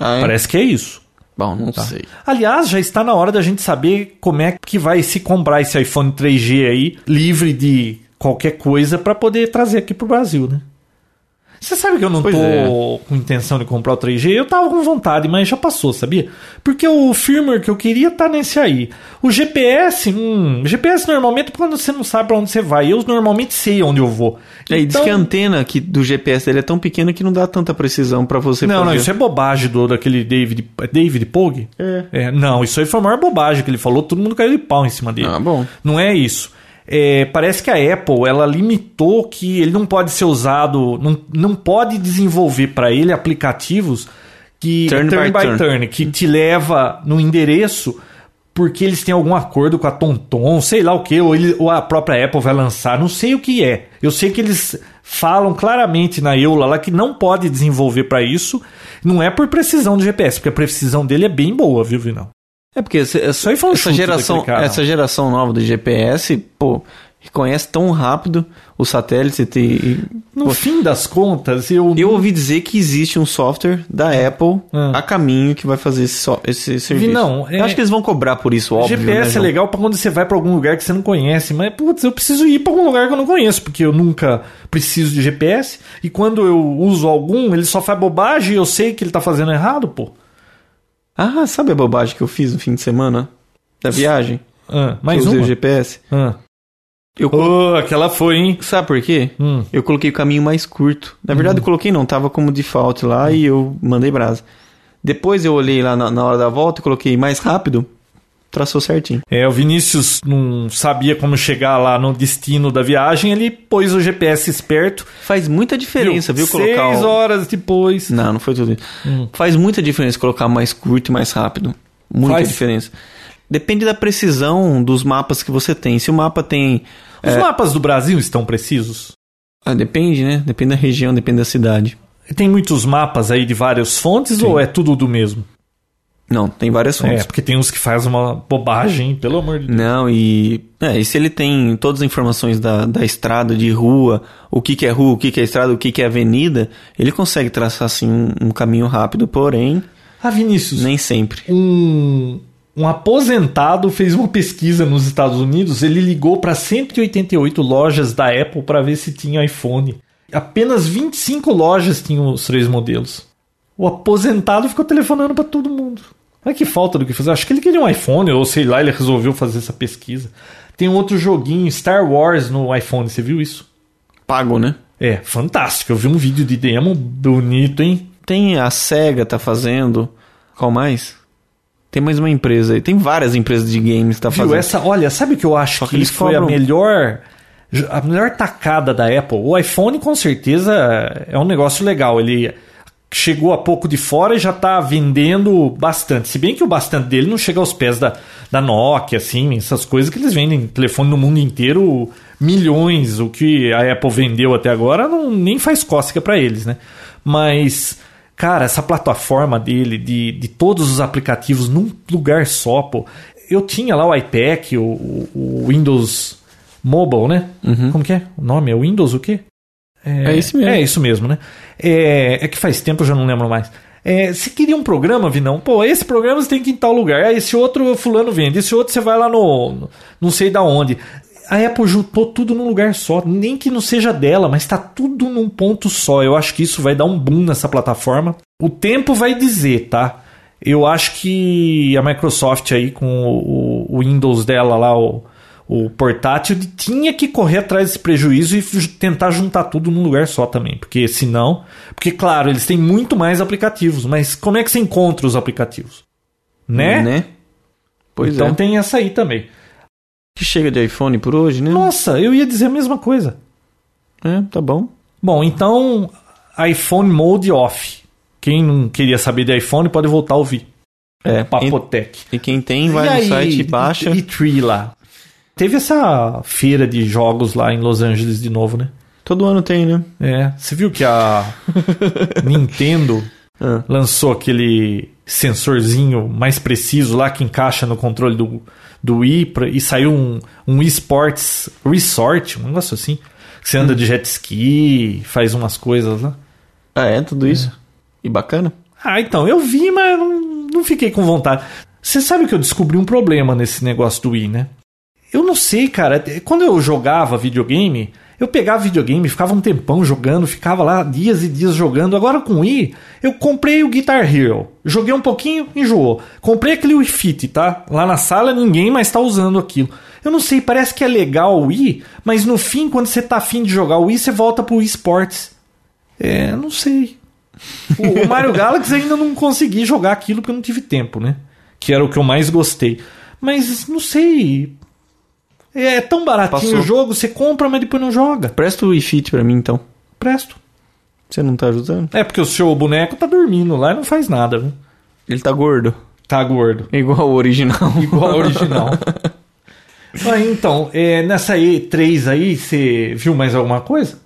Ah, é? Parece que é isso. Bom, não sei. Aliás, já está na hora da gente saber como é que vai se comprar esse iPhone 3G aí, livre de qualquer coisa, para poder trazer aqui pro Brasil, né? Você sabe que eu não Pois tô é. com intenção de comprar o 3G? Eu tava com vontade, mas já passou, sabia? Porque o firmware que eu queria tá nesse aí. O GPS, hum, GPS normalmente quando você não sabe para onde você vai. Eu normalmente sei onde eu vou. É, e diz Então- que a antena aqui do GPS dele é tão pequena que não dá tanta precisão pra você Não, fazer. não, isso é bobagem do, daquele David, é David Pogue? É. Não, isso aí foi a maior bobagem que ele falou, todo mundo caiu de pau em cima dele. Ah, bom. Não é isso. É, parece que a Apple ela limitou que ele não pode ser usado, não, não pode desenvolver para ele aplicativos que Turn by turn. que te leva no endereço porque eles têm algum acordo com a TomTom, sei lá o que, ou, ele- ou a própria Apple vai lançar, não sei o que é. Eu sei que eles falam claramente na EULA lá que não pode desenvolver para isso, não é por precisão do GPS, porque a precisão dele é bem boa, viu, Vinão? É porque esse- essa, um essa geração, essa geração nova do GPS, pô, reconhece tão rápido o satélite. E, No fim das contas, eu. eu ouvi dizer que existe um software da Apple Ah. a caminho que vai fazer esse, so- esse serviço. não, é- Eu acho que eles vão cobrar por isso, óbvio. GPS né, é legal pra quando você vai pra algum lugar que você não conhece, mas putz, eu preciso ir pra algum lugar que eu não conheço, porque eu nunca preciso de GPS. E quando eu uso algum, ele só faz bobagem e eu sei que ele tá fazendo errado, pô. Ah, sabe a bobagem que eu fiz no fim de semana? Da viagem? Ah, mais eu usei uma. o GPS? Ah. Eu colo- Oh, aquela foi, hein? Sabe por quê? Hum. Eu coloquei o caminho mais curto. Na verdade, eu coloquei não, tava como default lá e eu mandei brasa. Depois eu olhei lá na, na hora da volta e coloquei mais rápido, traçou certinho. É, o Vinícius não sabia como chegar lá no destino da viagem, ele pôs o GPS esperto. Faz muita diferença, viu? Seis colocar o... horas depois. Não, não foi tudo isso. Hum. Faz muita diferença colocar mais curto e mais rápido. Muita Faz. diferença. Depende da precisão dos mapas que você tem. Se o mapa tem. Os mapas do Brasil estão precisos? Ah, depende, né? Depende da região, depende da cidade. Tem muitos mapas aí de várias fontes ou é tudo do mesmo? Não, tem várias É, fontes. porque tem uns que fazem uma bobagem, pelo amor de Deus. Não, e, é, e se ele tem todas as informações da, da estrada, de rua, o que, que é rua, o que, que é estrada, o que, que é avenida, ele consegue traçar assim um, um caminho rápido, porém, Ah, Vinícius, nem sempre. um, um aposentado fez uma pesquisa nos Estados Unidos. Ele ligou para 188 lojas da Apple para ver se tinha iPhone. Apenas 25 lojas tinham os três modelos. O aposentado ficou telefonando para todo mundo. Olha que falta do que fazer. Acho que ele queria um iPhone, ou sei lá, ele resolveu fazer essa pesquisa. Tem um outro joguinho, Star Wars, no iPhone. Você viu isso? Pago, né? É, fantástico. Eu vi um vídeo de demo bonito, hein? Tem a SEGA tá fazendo. Qual mais? Tem mais uma empresa aí. Tem várias empresas de games que tá Viu? fazendo. Essa, olha, sabe o que eu acho Só que que, eles foi a cobram- melhor a melhor tacada da Apple? O iPhone com certeza é um negócio legal. Ele chegou a pouco de fora e já tá vendendo bastante. Se bem que o bastante dele não chega aos pés da, da Nokia, assim, essas coisas que eles vendem telefone no mundo inteiro milhões. O que a Apple vendeu até agora não, nem faz cócega para eles, né? Mas Cara, essa plataforma dele, de, de todos os aplicativos num lugar só, pô. Eu tinha lá o iPad, o, o- Windows Mobile, né? Como que é? O nome é Windows o quê? É esse mesmo. É isso mesmo, né? É, é que faz tempo eu já não lembro mais. É, você queria um programa, Vinão? Pô, esse programa você tem que ir em tal lugar. Ah, esse outro fulano vende. Esse outro você vai lá no, no- não sei da onde. A Apple juntou tudo num lugar só. Nem que não seja dela, mas tá tudo num ponto só. Eu acho que isso vai dar um boom nessa plataforma. O tempo vai dizer, tá? Eu acho que a Microsoft aí com o, o Windows dela lá, o, o portátil, tinha que correr atrás desse prejuízo e tentar juntar tudo num lugar só também. Porque senão. Porque, claro, eles têm muito mais aplicativos, mas como é que você encontra os aplicativos? Né? Né? Pois então é. tem essa aí também. Que chega de iPhone por hoje, né? Nossa, eu ia dizer a mesma coisa. É, tá bom. Bom, então iPhone Mode Off. Quem não queria saber de iPhone pode voltar a ouvir. É, Papotec. E, e quem tem, vai E no aí, site e baixa. E, e Tree lá. Teve essa feira de jogos lá em Los Angeles de novo, né? Todo ano tem, né? É. Você viu que a Nintendo Ah. lançou aquele sensorzinho mais preciso lá que encaixa no controle do, do Wii pra- e saiu um, um eSports Resort, um negócio assim. Você anda Hum. de jet ski, faz umas coisas lá. Ah, é? Tudo isso? E bacana? Ah, então, eu vi, mas não, não fiquei com vontade. Você sabe que eu descobri um problema nesse negócio do Wii, né? Eu não sei, cara. Quando eu jogava videogame, eu pegava videogame, ficava um tempão jogando, ficava lá dias e dias jogando. Agora com o Wii, eu comprei o Guitar Hero. Joguei um pouquinho, enjoou. Comprei aquele Wii Fit, tá? Lá na sala ninguém mais tá usando aquilo. Eu não sei, parece que é legal o Wii, mas no fim, quando você tá afim de jogar o Wii, você volta pro Wii Sports. É, não sei. O, o Mario Galaxy ainda não consegui jogar aquilo porque eu não tive tempo, né? Que era o que eu mais gostei. Mas não sei. É tão baratinho Passou. o jogo, você compra, mas depois não joga. Presta o Wii Fit pra mim, então. Presto. Você não tá ajudando? É porque o seu boneco tá dormindo lá e não faz nada, viu? Ele tá gordo. Tá gordo. Igual o original. Igual ao original. Ah, então, é, nessa E3 aí, você viu mais alguma coisa?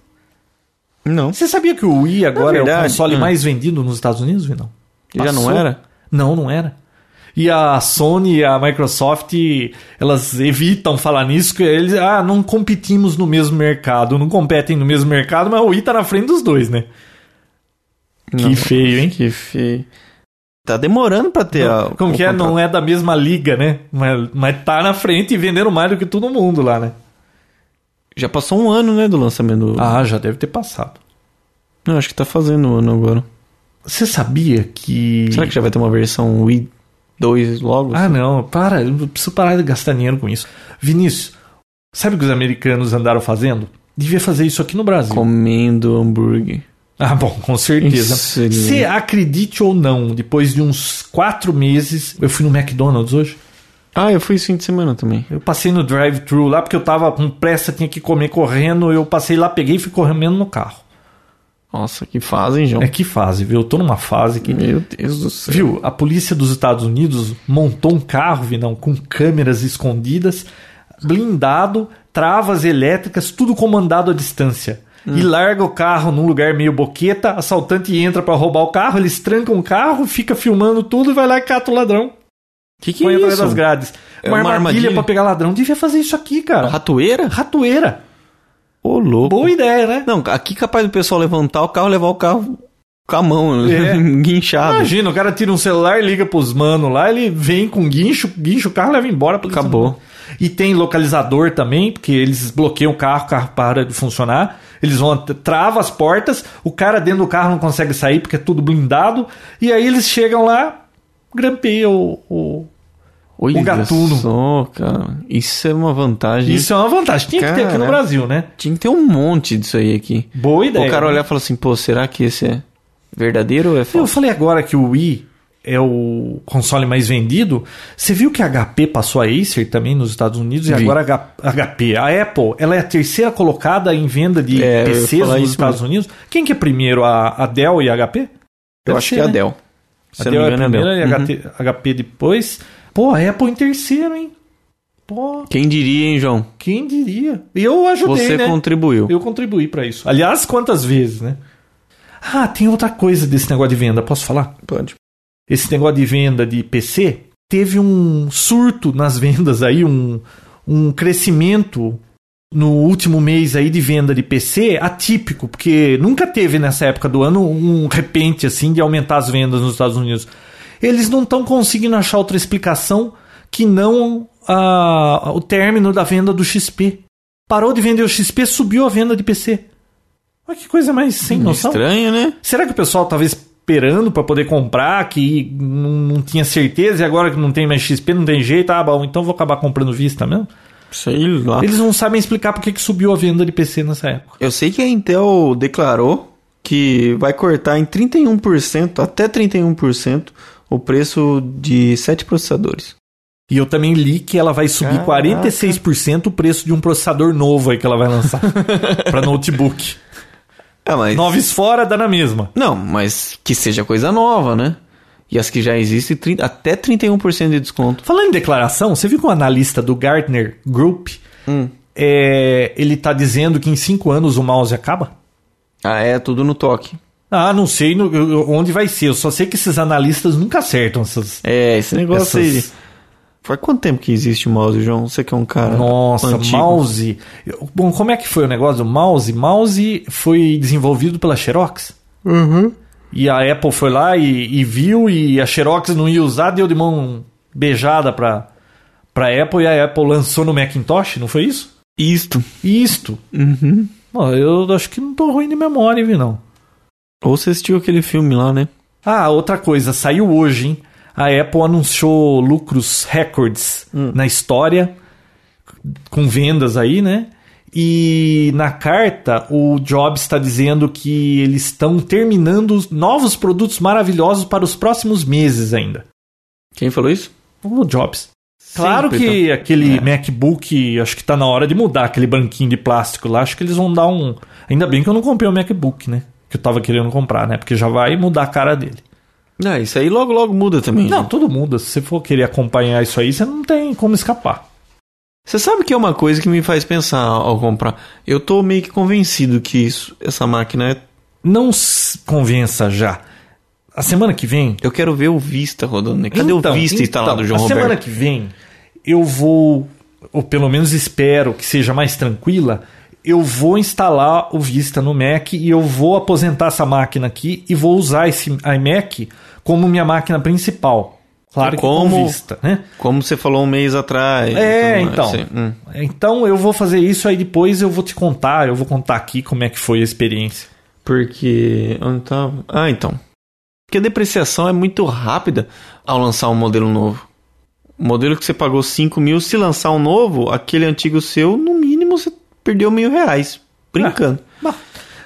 Não. Você sabia que o Wii agora é o verdade, console hum. mais vendido nos Estados Unidos, Vinão? Já não era? Não, não era. E a Sony e a Microsoft, elas evitam falar nisso, que eles, ah, não competimos no mesmo mercado, não competem no mesmo mercado, mas o Wii tá na frente dos dois, né? Que Não, feio, hein? Que feio. Tá demorando pra ter a. Como que é? contrato. Não é da mesma liga, né? Mas, mas tá na frente e vendendo mais do que todo mundo lá, né? Já passou um ano, né, do lançamento do. Ah, já deve ter passado. Não, acho que tá fazendo um ano agora. Você sabia que. Será que já vai ter uma versão Wii 2 logo? Ah, não, para, eu preciso parar de gastar dinheiro com isso. Vinícius, sabe o que os americanos andaram fazendo? Devia fazer isso aqui no Brasil. Comendo hambúrguer. Ah, bom, com certeza. Se acredite ou não, depois de uns quatro meses, eu fui no McDonald's hoje. Ah, eu fui esse fim de semana também. Eu passei no drive-thru lá porque eu tava com pressa, tinha que comer correndo. Eu passei lá, peguei e fui correndo no carro. Nossa, que fazem, João. É que fase, viu? Eu tô numa fase que. Meu Deus do céu. Viu? A polícia dos Estados Unidos montou um carro, Vinão, com câmeras escondidas, blindado, travas elétricas, tudo comandado à distância. E larga o carro num lugar meio boqueta, assaltante entra pra roubar o carro, eles trancam o carro, fica filmando tudo e vai lá e cata o ladrão. Que que Põe é atrás isso? das grades. É uma, uma armadilha, armadilha? pra pegar ladrão. Devia fazer isso aqui, cara. Ratoeira? Ratoeira. Ô, louco. Boa ideia, né? Não, aqui capaz do pessoal levantar o carro e levar o carro com a mão, É. guinchado. Imagina, o cara tira um celular, liga pros manos lá, ele vem com guincho, guincho o carro, leva embora. Acabou. E tem localizador também, porque eles bloqueiam o carro, o carro para de funcionar. Eles vão, trava as portas, o cara dentro do carro não consegue sair porque é tudo blindado. E aí eles chegam lá, grampeiam o, o- Olha o gatuno. Só, cara. Isso é uma vantagem. Isso é uma vantagem. Tinha que ter aqui no. Brasil, né? Tinha que ter um monte disso aí aqui. Boa ideia. o cara né? olhar e falar assim, pô, será que esse é verdadeiro ou é Eu falso? falei agora que o Wii é o console mais vendido. Você viu que a HP passou a Acer também nos Estados Unidos e Vi. agora a HP, a Apple, ela é a terceira colocada em venda de É, eu PCs nos Estados Unidos. Quem que é primeiro, a, a Dell e a HP? Eu Deve acho ser, que é a né? Dell. Se A eu Dell é a primeira é e a a HP depois. Pô, a Apple em terceiro, hein? Pô, Quem diria, hein, João? quem diria? Eu ajudei, Você né? contribuiu. Eu contribuí pra isso. Aliás, quantas vezes, né? Ah, tem outra coisa desse negócio de venda, posso falar? Pode. esse negócio de venda de PC, teve um surto nas vendas aí, um, um crescimento no último mês aí de venda de PC atípico, porque nunca teve nessa época do ano um repente assim de aumentar as vendas nos Estados Unidos. Eles não estão conseguindo achar outra explicação que não a, o término da venda do XP. Parou de vender o XP, subiu a venda de PC. Olha que coisa mais sem noção. Estranho, né? Será que o pessoal estava esperando para poder comprar, que não, não tinha certeza e agora que não tem mais XP, não tem jeito? Ah, bom, então vou acabar comprando Vista mesmo? Sei lá. Eles não sabem explicar por que que subiu a venda de PC nessa época. Eu sei que a Intel declarou que vai cortar em 31%, até 31%, o preço de sete processadores. E eu também li que ela vai subir Caraca. 46% o preço de um processador novo aí que ela vai lançar para notebook. Ah, mas... Noves fora, dá na mesma. Não, mas que seja coisa nova, né? E as que já existem, 30 até 31% de desconto. Falando em declaração, você viu que o analista do Gartner Group Hum. é, ele tá dizendo que em 5 anos o mouse acaba? Ah, é tudo no toque. Ah, não sei no- onde vai ser. Eu só sei que esses analistas nunca acertam essas. É, esse negócio essas... aí. Faz quanto tempo que existe o mouse, João? Você que é um cara Nossa, antigo. mouse. Bom, como é que foi o negócio do mouse? Mouse foi desenvolvido pela Xerox. Uhum. E a Apple foi lá e, e viu, e a Xerox não ia usar, deu de mão beijada pra, pra Apple, e a Apple lançou no Macintosh, não foi isso? Isto. Isto. Uhum. Bom, eu acho que não tô ruim de memória, viu, não. Ou você assistiu aquele filme lá, né? Ah, outra coisa, saiu hoje, hein? A Apple anunciou lucros recordes na história, com vendas aí, né? E na carta, o Jobs está dizendo que eles estão terminando os novos produtos maravilhosos para os próximos meses ainda. Quem falou isso? O Jobs. Claro Sempre que tá- aquele É. MacBook, acho que tá na hora de mudar aquele banquinho de plástico lá. Acho que eles vão dar um. Ainda bem que eu não comprei o MacBook, né? Que eu tava querendo comprar, né? Porque já vai mudar a cara dele. Ah, isso aí logo logo muda também. Não, né? todo mundo. Se você for querer acompanhar isso aí, você não tem como escapar. Você sabe que é uma coisa que me faz pensar ao comprar. Eu tô meio que convencido que isso, essa máquina é. Não se convença já. a semana que vem. Eu quero ver o Vista rodando. né? Cadê Então, o Vista então, instalado, João a Roberto? semana que vem eu vou, ou pelo menos espero que seja mais tranquila, eu vou instalar o Vista no Mac e eu vou aposentar essa máquina aqui e vou usar esse iMac como minha máquina principal. Claro que Como- com Vista, né? Como você falou um mês atrás. É, então. assim. Hum. Então eu vou fazer isso aí depois eu vou te contar, eu vou contar aqui como é que foi a experiência. Porque. Onde tava? Ah, então. Porque a depreciação é muito rápida ao lançar um modelo novo. O modelo que você pagou 5 mil, se lançar um novo, aquele antigo seu, no mínimo você perdeu mil reais. Brincando. Bah,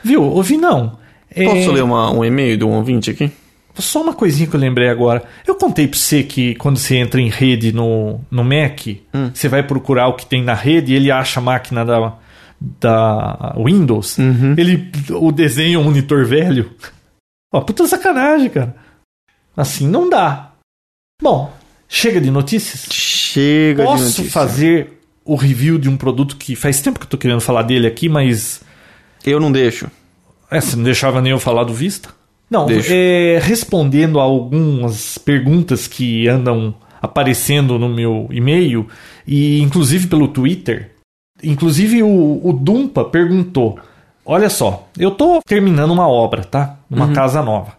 viu, ouvi não. É, Posso ler uma- um e-mail de um ouvinte aqui? Só uma coisinha que eu lembrei agora. Eu contei pra você que quando você entra em rede no, no Mac, Hum. você vai procurar o que tem na rede e ele acha a máquina da, da Windows. Uhum. Ele o desenha um monitor velho. Ó, puta sacanagem, cara. Assim não dá. Bom, chega de notícias. Chega de Posso notícia. fazer o review de um produto que faz tempo que eu tô querendo falar dele aqui, mas Eu não deixo. é, você não deixava nem eu falar do Vista? Não, Deixo. é, respondendo a algumas perguntas que andam aparecendo no meu e-mail, e inclusive pelo Twitter. Inclusive o, o Dumpa perguntou: Olha só, eu tô terminando uma obra, tá? Numa casa nova.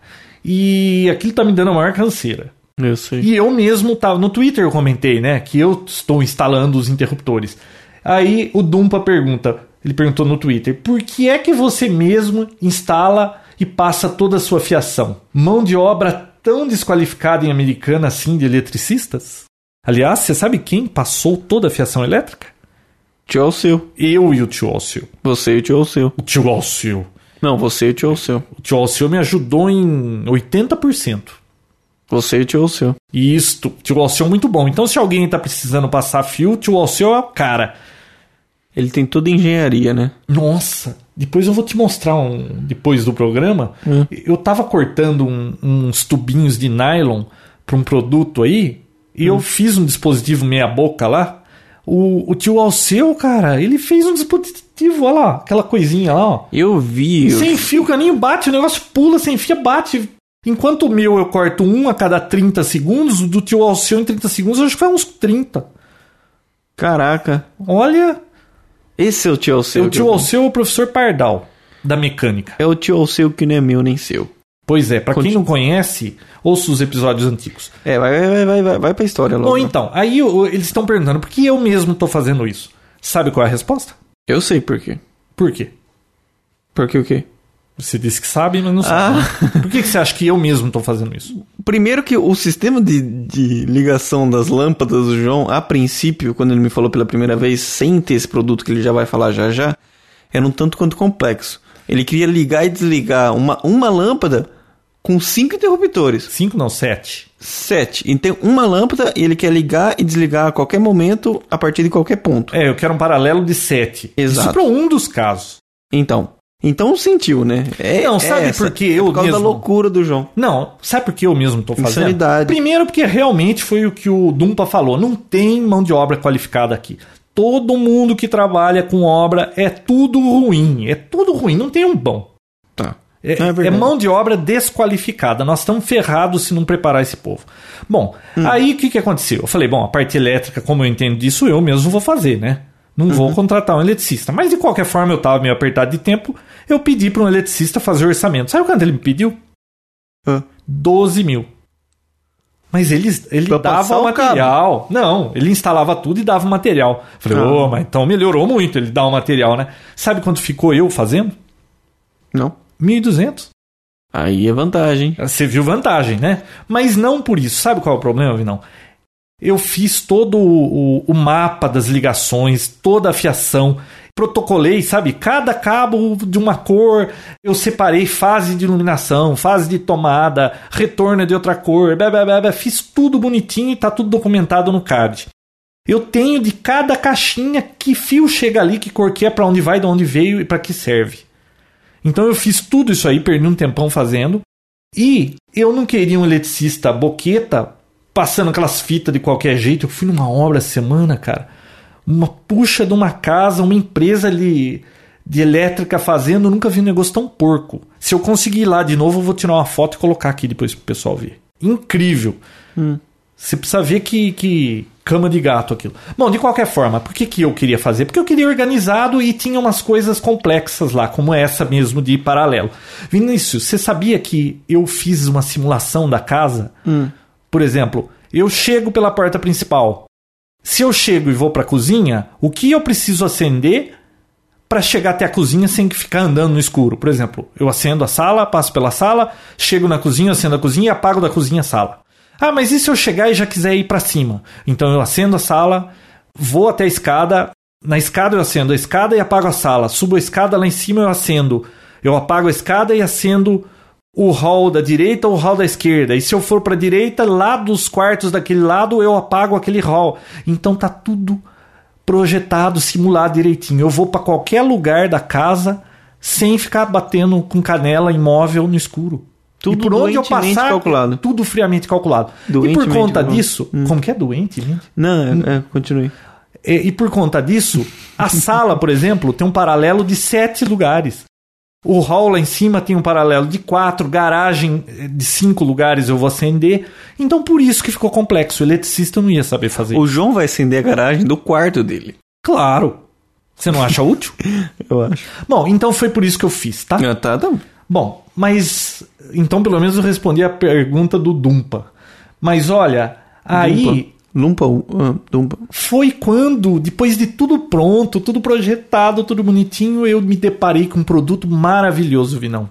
E aquilo tá me dando a maior canseira. Eu sei. E eu mesmo tava no Twitter eu comentei, né, que eu estou instalando os interruptores. Aí o Dumpa pergunta, ele perguntou no Twitter, por que é que você mesmo instala e passa toda a sua fiação? Mão de obra tão desqualificada em americana assim de eletricistas? Aliás, você sabe quem passou toda a fiação elétrica? Tio Alceu. Eu e o tio Alceu. Você e o tio Alceu. O tio Alceu. Não, você e o tio Alceu. O tio Alceu me ajudou em 80%. Você e o tio Alceu. Isto, tio Alceu é muito bom. Então, se alguém tá precisando passar fio, o tio Alceu é o cara. Ele tem toda engenharia, né? Nossa, depois eu vou te mostrar um. Depois do programa. Hum. Eu tava cortando um- uns tubinhos de nylon para um produto aí. E Hum. eu fiz um dispositivo meia-boca lá. O, o tio Alceu, cara, ele fez um dispositivo, olha lá, aquela coisinha lá, ó. Eu vi. eu- Sem fio, o caninho bate, o negócio pula, sem fio, bate. Enquanto o meu eu corto um a cada 30 segundos, o do tio Alceu em 30 segundos, eu acho que foi uns 30. Caraca. Olha, Esse é o tio Alceu. o que eu tio. Alceu é o professor Pardal, da mecânica. É o tio Alceu que não é meu nem seu. Pois é, pra quem não conhece, ouça os episódios antigos. É, vai, vai, vai, vai, vai pra história logo. Bom, então, aí o- eles estão perguntando por que eu mesmo tô fazendo isso. Sabe qual é a resposta? Eu sei por quê. Por quê? Porque o quê? Você disse que sabe, mas não sabe. Por que, que você acha que eu mesmo tô fazendo isso? Primeiro que o sistema de, de ligação das lâmpadas do João, a princípio, quando ele me falou pela primeira vez, sem ter esse produto que ele já vai falar já já, era um tanto quanto complexo. Ele queria ligar e desligar uma, uma lâmpada com cinco interruptores. Cinco, não, sete. Sete. Então, uma lâmpada e ele quer ligar e desligar a qualquer momento, a partir de qualquer ponto. É, eu quero um paralelo de sete. Exato. Isso para um dos casos. Então. Então sentiu, né? É, Não, é sabe essa. por que É eu por causa da mesmo- loucura do João. Não, sabe por que eu mesmo tô fazendo? Insanidade. Primeiro porque realmente foi o que o Dumpa falou. Não tem mão de obra qualificada aqui. Todo mundo que trabalha com obra é tudo ruim. É tudo ruim, não tem um bom. Tá. É, É é mão de obra desqualificada. Nós estamos ferrados se não preparar esse povo. Bom, Hum. aí o que, que aconteceu? Eu falei, bom, a parte elétrica, como eu entendo disso, eu mesmo vou fazer, né? Não vou Uhum. contratar um eletricista. Mas de qualquer forma, eu estava meio apertado de tempo. Eu pedi para um eletricista fazer o orçamento. Sabe quanto ele me pediu? Hã? 12 mil. Mas ele, ele Pra dava o o cabo. material. Não, ele instalava tudo e dava o material. Falei, Ah. ô, mas então melhorou muito ele dar o material, né? Sabe quanto ficou eu fazendo? Não. 1.200. Aí é vantagem. Você viu vantagem, né? Mas não por isso. Sabe qual é o problema, Vinão? Eu fiz todo o, o- mapa das ligações, toda a fiação, protocolei, sabe? Cada cabo de uma cor, eu separei fase de iluminação, fase de tomada, retorno de outra cor, blá, blá, blá. fiz tudo bonitinho e tá tudo documentado no card. Eu tenho de cada caixinha que fio chega ali, que cor que é, para onde vai, de onde veio e para que serve. Então eu fiz tudo isso aí, perdi um tempão fazendo. E eu não queria um eletricista boqueta passando aquelas fitas de qualquer jeito. Eu fui numa obra semana, cara. Uma puxa de uma casa, uma empresa de, de elétrica fazendo. Eu nunca vi um negócio tão porco. Se eu conseguir ir lá de novo, eu vou tirar uma foto e colocar aqui depois pro pessoal ver. Incrível. Você precisa ver que, que cama de gato aquilo. Bom, de qualquer forma, por que, que eu queria fazer? Porque eu queria organizado e tinha umas coisas complexas lá, como essa mesmo de paralelo. Vinícius, você sabia que eu fiz uma simulação da casa? Por exemplo, eu chego pela porta principal. Se eu chego e vou para a cozinha, o que eu preciso acender para chegar até a cozinha sem ficar andando no escuro? Por exemplo, eu acendo a sala, passo pela sala, chego na cozinha, acendo a cozinha e apago da cozinha a sala. Ah, mas e se eu chegar e já quiser ir para cima? Então eu acendo a sala, vou até a escada, na escada eu acendo a escada e apago a sala. Subo a escada lá em cima eu acendo. Eu apago a escada e acendo o hall da direita ou o hall da esquerda. E se eu for para a direita, lá dos quartos daquele lado, eu apago aquele hall. Então tá tudo projetado, simulado direitinho. Eu vou para qualquer lugar da casa sem ficar batendo com canela imóvel no escuro. Tudo e por onde eu doentemente passar, calculado. tudo friamente calculado. e por Doentemente conta calculado. disso, como que é doente, gente? Não, é, é, continue. E, e por conta disso, a sala, por exemplo, tem um paralelo de sete lugares. O hall lá em cima tem um paralelo de quatro, garagem eh, de cinco lugares eu vou acender. Então por isso que ficou complexo. O eletricista não ia saber fazer. O João vai acender a garagem do quarto dele. Claro. Você não acha útil? Eu acho. Bom, então foi por isso que eu fiz, tá? Ah, tá, tá. Bom, mas então pelo menos eu respondi a pergunta do Dumpa. Mas olha, aí. Lumpa. ah, foi quando, depois de tudo pronto, tudo projetado, tudo bonitinho, eu me deparei com um produto maravilhoso, Vinão.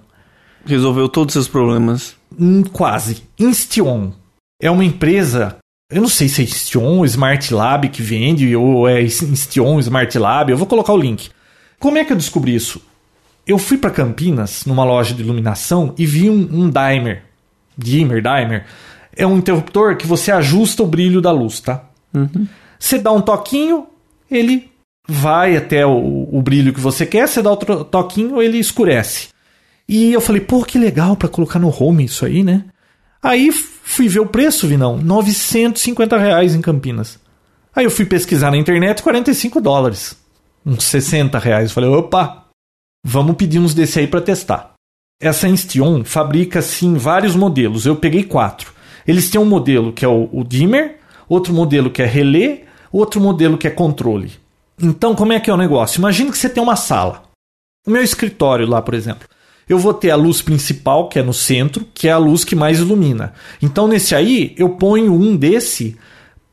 Resolveu todos os seus problemas. Hum, quase. Instion. É uma empresa. Eu não sei se é Instion Smart Lab que vende, ou é Instion, Smart Lab. Eu vou colocar o link. Como é que eu descobri isso? Eu fui para Campinas, numa loja de iluminação, e vi um, um dimer. Dimmer, dimer. É um interruptor que você ajusta o brilho da luz, tá? Você dá um toquinho, ele vai até o, o brilho que você quer. Você dá outro toquinho, ele escurece. E eu falei, pô, que legal pra colocar no home isso aí, né? Aí fui ver o preço, Vinão, 950 reais em Campinas. Aí eu fui pesquisar na internet, 45 dólares. Uns 60 reais. Falei, opa, vamos pedir uns desse aí pra testar. Essa Instion fabrica, sim, vários modelos. Eu peguei quatro. Eles têm um modelo que é o, o dimmer, outro modelo que é relé, outro modelo que é controle. Então, como é que é o negócio? Imagina que você tem uma sala. O meu escritório lá, por exemplo. Eu vou ter a luz principal, que é no centro, que é a luz que mais ilumina. Então, nesse aí, eu ponho um desse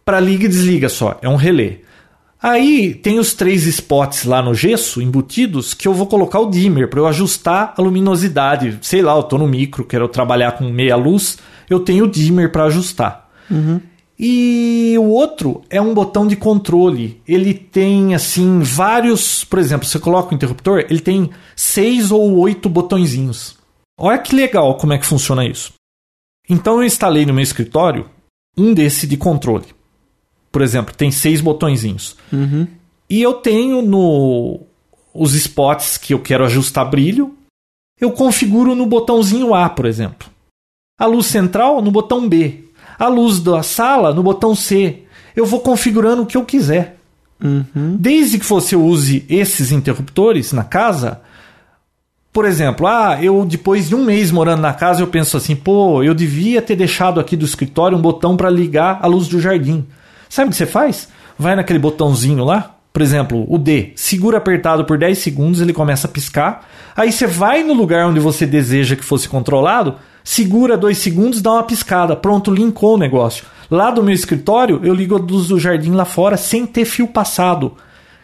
para liga e desliga só. É um relé. Aí tem os três spots lá no gesso embutidos que eu vou colocar o dimmer para eu ajustar a luminosidade. Sei lá, eu tô no micro, quero trabalhar com meia luz, eu tenho o dimmer para ajustar. E o outro é um botão de controle. Ele tem assim vários, por exemplo, você coloca o interruptor, ele tem seis ou oito botõezinhos. Olha que legal como é que funciona isso. Então eu instalei no meu escritório um desse de controle. Por exemplo, tem seis botõezinhos. E eu tenho no os spots que eu quero ajustar brilho, eu configuro no botãozinho A, por exemplo. A luz central no botão B. A luz da sala no botão C. Eu vou configurando o que eu quiser. Desde que você use esses interruptores na casa, por exemplo, ah, eu depois de um mês morando na casa, eu penso assim, pô, eu devia ter deixado aqui do escritório um botão para ligar a luz do jardim. Sabe o que você faz? Vai naquele botãozinho lá, por exemplo, o D, segura apertado por 10 segundos, ele começa a piscar. Aí você vai no lugar onde você deseja que fosse controlado, segura 2 segundos, dá uma piscada. Pronto, linkou o negócio. Lá do meu escritório, eu ligo a luz do jardim lá fora sem ter fio passado.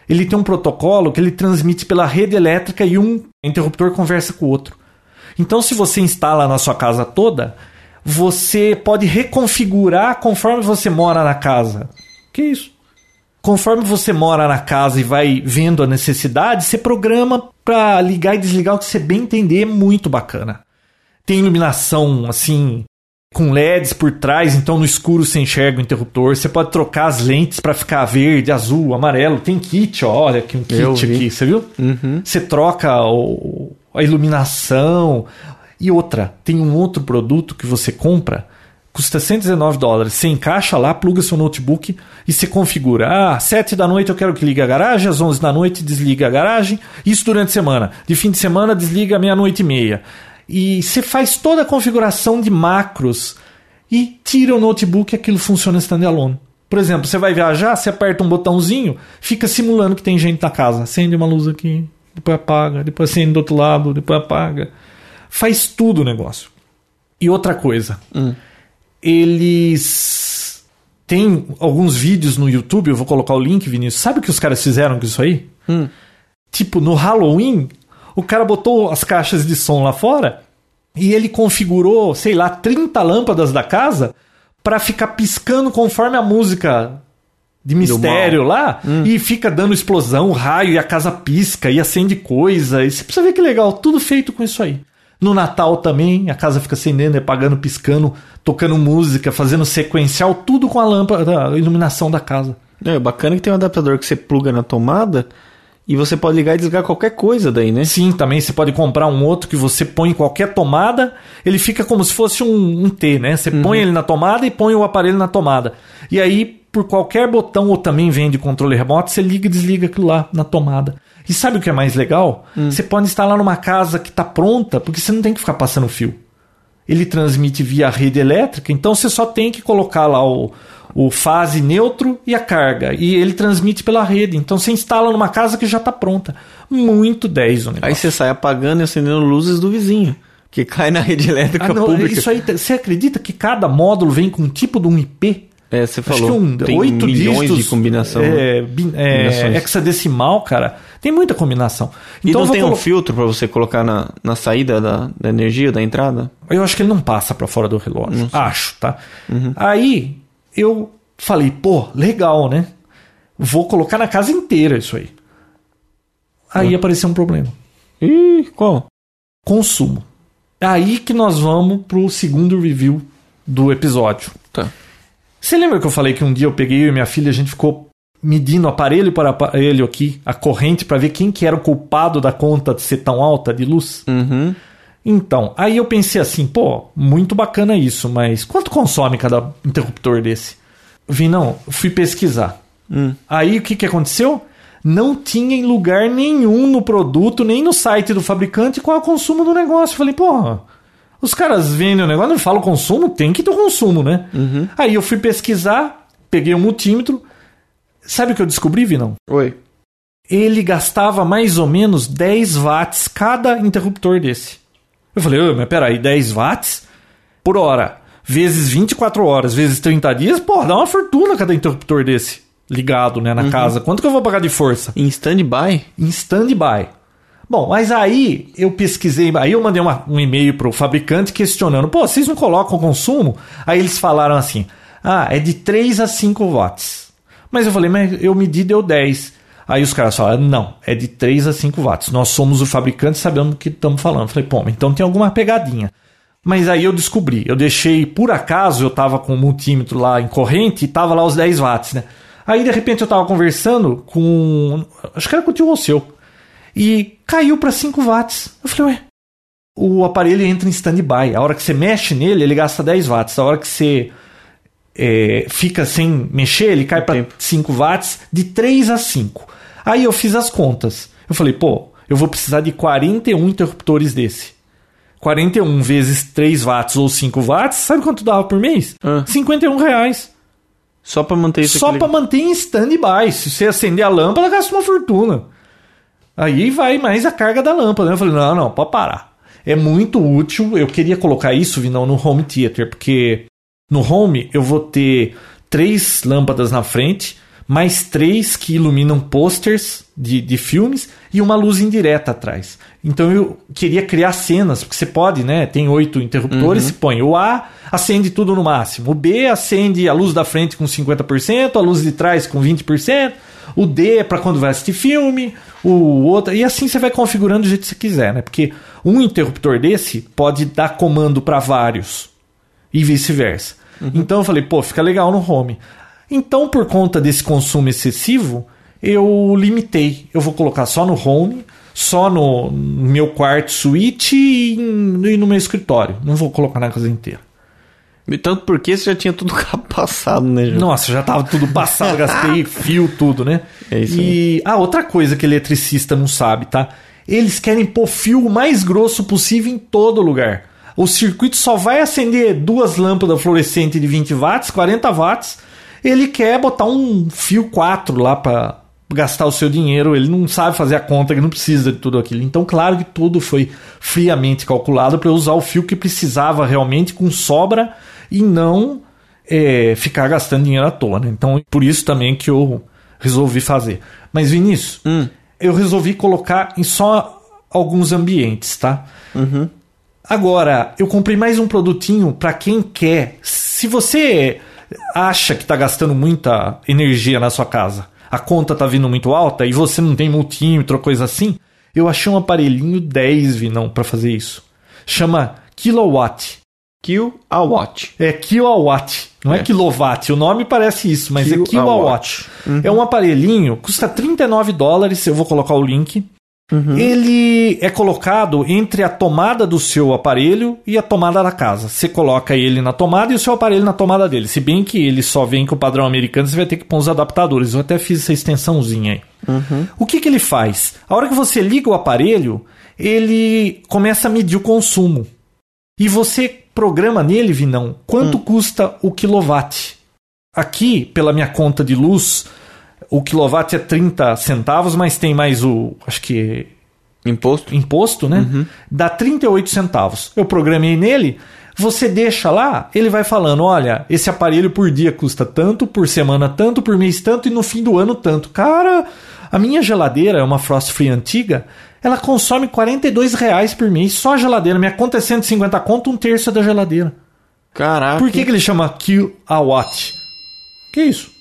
Ele tem um protocolo que ele transmite pela rede elétrica e um interruptor conversa com o outro. Então, se você instala na sua casa toda, você pode reconfigurar conforme você mora na casa. Que isso? Conforme você mora na casa e vai vendo a necessidade, você programa para ligar e desligar o que você bem entender, é muito bacana. Tem iluminação assim com LEDs por trás, então no escuro você enxerga o interruptor. Você pode trocar as lentes para ficar verde, azul, amarelo. Tem kit, ó, olha aqui um Eu kit vi. aqui, você viu? Você troca o- a iluminação. E outra, tem um outro produto que você compra, custa 119 dólares. Você encaixa lá, pluga seu notebook e você configura. Ah, 7 da noite eu quero que ligue a garagem, às 11 da noite desliga a garagem. Isso durante a semana. De fim de semana desliga meia-noite e meia. E você faz toda a configuração de macros e tira o notebook e aquilo funciona standalone. Por exemplo, você vai viajar, você aperta um botãozinho, fica simulando que tem gente na casa. Acende uma luz aqui, depois apaga, depois acende do outro lado, depois apaga. Faz tudo o negócio. E outra coisa, Hum. eles têm alguns vídeos no YouTube, eu vou colocar o link, Vinícius. Sabe o que os caras fizeram com isso aí? Hum. Tipo, no Halloween, o cara botou as caixas de som lá fora e ele configurou, sei lá, 30 lâmpadas da casa para ficar piscando conforme a música de mistério lá e fica dando explosão, raio e a casa pisca e acende coisa. E você precisa ver que legal, tudo feito com isso aí. No Natal também, a casa fica acendendo, apagando, piscando, tocando música, fazendo sequencial, tudo com a lâmpada, a iluminação da casa. É bacana que tem um adaptador que você pluga na tomada e você pode ligar e desligar qualquer coisa daí, né? Sim, também você pode comprar um outro que você põe em qualquer tomada, ele fica como se fosse um, um T, né? Você põe ele na tomada e põe o aparelho na tomada. E aí, por qualquer botão, ou também vem de controle remoto, você liga e desliga aquilo lá na tomada. E sabe o que é mais legal? Você pode instalar numa casa que está pronta, porque você não tem que ficar passando fio. Ele transmite via rede elétrica, então você só tem que colocar lá o, o fase neutro e a carga. E ele transmite pela rede. Então você instala numa casa que já está pronta. Muito 10 o negócio. Aí você sai apagando e acendendo luzes do vizinho, que cai na rede elétrica Ah, não, pública. isso aí, você acredita que cada módulo vem com um tipo de um IP? É, você Acho falou. que um, tem oito milhões dígitos, de combinação. É, é, hexadecimal, cara. Tem muita combinação. e Então não eu vou tem um filtro pra você colocar na, na saída da, da energia, da entrada? Eu acho que ele não passa pra fora do relógio. Acho, tá? Uhum. Aí eu falei, pô, legal, né? Vou colocar na casa inteira isso aí. Aí apareceu um problema. Ih, qual? Consumo. Aí que nós vamos pro segundo review do episódio. Tá. Você lembra que eu falei que um dia eu peguei eu e minha filha, a gente ficou medindo aparelho por aparelho aqui, a corrente, para ver quem que era o culpado da conta de ser tão alta de luz? Uhum. Então, aí eu pensei assim, pô, muito bacana isso, mas quanto consome cada interruptor desse? Vi, não, fui pesquisar. Hum. Aí o que, que aconteceu? Não tinha em lugar nenhum no produto, nem no site do fabricante, qual é o consumo do negócio. Eu falei, porra, os caras vendem o negócio, não falam consumo, tem que ter o consumo, né? Aí eu fui pesquisar, peguei um multímetro. Sabe o que eu descobri, Vinão? Oi. Ele gastava mais ou menos 10 watts cada interruptor desse. Eu falei, "Ô, mas peraí, 10 watts por hora, vezes 24 horas, vezes 30 dias, pô, dá uma fortuna cada interruptor desse ligado, né, na casa. Quanto que eu vou pagar de força? Em stand-by? Em stand-by. Bom, mas aí eu pesquisei, aí eu mandei uma- um e-mail pro fabricante questionando, pô, vocês não colocam consumo? Aí eles falaram assim, ah, é de 3 a 5 watts. Mas eu falei, mas eu medi deu 10. Aí os caras falaram, não, é de 3 a 5 watts. Nós somos o fabricante, sabemos o que estamos falando. Eu falei, pô, então tem alguma pegadinha. Mas aí eu descobri, eu deixei, por acaso, eu tava com o multímetro lá em corrente e tava lá os 10 watts, né? Aí de repente eu tava conversando com. Acho que era com o tio Alceu. E caiu para 5 watts. Eu falei, ué. O aparelho entra em stand-by. A hora que você mexe nele, ele gasta 10 watts. A hora que você é, fica sem mexer, ele cai para Tempo. 5 watts, de 3 a 5. Aí eu fiz as contas. Eu falei, pô, eu vou precisar de 41 interruptores desse. 41 vezes 3 watts ou 5 watts, sabe quanto dava por mês? Ah. 51 reais. Só pra manter isso Só para manter em stand-by. Se você acender a lâmpada, gasta uma fortuna. Aí vai mais a carga da lâmpada. né? Eu falei, não, não, pode parar. É muito útil. Eu queria colocar isso, Vinão, no home theater, porque no home eu vou ter três lâmpadas na frente, mais três que iluminam posters de, de filmes e uma luz indireta atrás. Então eu queria criar cenas, porque você pode, né? Tem oito interruptores, você põe o A, acende tudo no máximo. O B acende a luz da frente com 50%, a luz de trás com 20%. O D é para quando vai assistir filme, o outro. E assim você vai configurando do jeito que você quiser, né? Porque um interruptor desse pode dar comando para vários e vice-versa. Então eu falei, pô, fica legal no home. Então, por conta desse consumo excessivo, eu limitei. Eu vou colocar só no home, só no meu quarto suíte e e no meu escritório. Não vou colocar na casa inteira. Tanto porque você já tinha tudo passado, né, Ju? Nossa, já tava tudo passado, gastei fio, tudo, né? É isso E ah, outra coisa que eletricista não sabe, tá? eles querem pôr fio o mais grosso possível em todo lugar. O circuito só vai acender duas lâmpadas fluorescentes de 20 watts, 40 watts. Ele quer botar um fio 4 lá para gastar o seu dinheiro. Ele não sabe fazer a conta, ele não precisa de tudo aquilo. Então, claro que tudo foi friamente calculado para usar o fio que precisava realmente com sobra e não é, ficar gastando dinheiro à toa. Né? Então, por isso também que eu resolvi fazer. Mas, Vinícius, Hum. eu resolvi colocar em só alguns ambientes, tá? Uhum. Agora, eu comprei mais um produtinho para quem quer. Se você acha que está gastando muita energia na sua casa, a conta tá vindo muito alta e você não tem multímetro ou coisa assim, eu achei um aparelhinho 10 vinão para fazer isso. Chama Kilowatt. Kill a watch. É kilowatt, não é, É. kilowatt. O nome parece isso, mas é Kilowatt. kilowatt. É um aparelhinho, custa 39 dólares, eu vou colocar o link. Ele é colocado entre a tomada do seu aparelho e a tomada da casa. Você coloca ele na tomada e o seu aparelho na tomada dele. Se bem que ele só vem com o padrão americano, você vai ter que pôr os adaptadores. Eu até fiz essa extensãozinha aí. O que, que ele faz? A hora que você liga o aparelho, ele começa a medir o consumo. E você programa nele, Vinão, quanto custa o quilowatt. Aqui, pela minha conta de luz, o quilowatt é 30 centavos, mas tem mais o, acho que Imposto? imposto, né? Dá 38 centavos. Eu programei nele, você deixa lá, ele vai falando: olha, esse aparelho por dia custa tanto, por semana tanto, por mês tanto e no fim do ano tanto. Cara, a minha geladeira é uma Frost Free antiga, ela consome 42 reais por mês, só a geladeira. Minha conta é 150 conto, um terço é da geladeira. Caraca. Por que, que ele chama kilowatt? Que isso?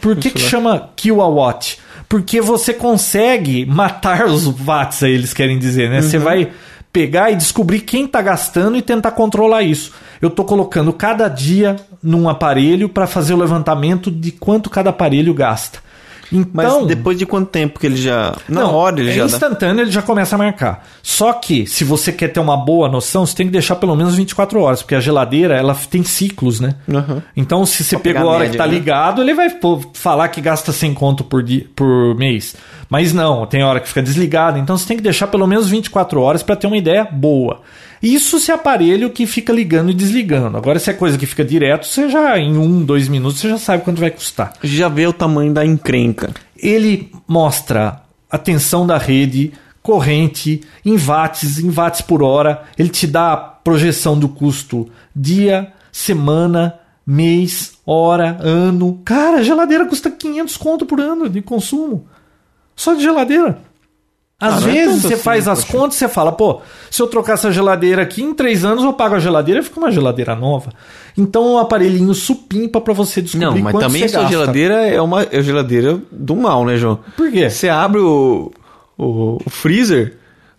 Por que, que chama kilowatt? Porque você consegue matar os watts, aí eles querem dizer, né? Você vai pegar e descobrir quem está gastando e tentar controlar isso. Eu estou colocando cada dia num aparelho para fazer o levantamento de quanto cada aparelho gasta. Mas Então, depois de quanto tempo que ele já. Na não, hora ele é já dá. instantâneo, ele já começa a marcar. Só que, se você quer ter uma boa noção, você tem que deixar pelo menos 24 horas, porque a geladeira, ela tem ciclos, né? Aham. Então, se você pegou a a hora média, que tá né? ligado, ele vai pô, falar que gasta 100 conto por, dia, por mês. Mas não, tem hora que fica desligado. Então, você tem que deixar pelo menos 24 horas para ter uma ideia boa. Isso se é aparelho que fica ligando e desligando. Agora, se é coisa que fica direto, você já, em um, dois minutos, você já sabe quanto vai custar. Já vê o tamanho da encrenca. Ele mostra a tensão da rede, corrente, em watts, em watts por hora. Ele te dá a projeção do custo dia, semana, mês, hora, ano. Cara, a geladeira custa 500 conto por ano de consumo. Só de geladeira. Às Ah, é vezes tanto você assim, faz as contas e você fala, pô, se eu trocar essa geladeira aqui, em três anos eu pago a geladeira e fica uma geladeira nova. Então é um aparelhinho supimpa para você descobrir Não, mas também você a sua gasta. geladeira é uma é geladeira do mal, né, João? Por quê? Você abre o, o, o freezer,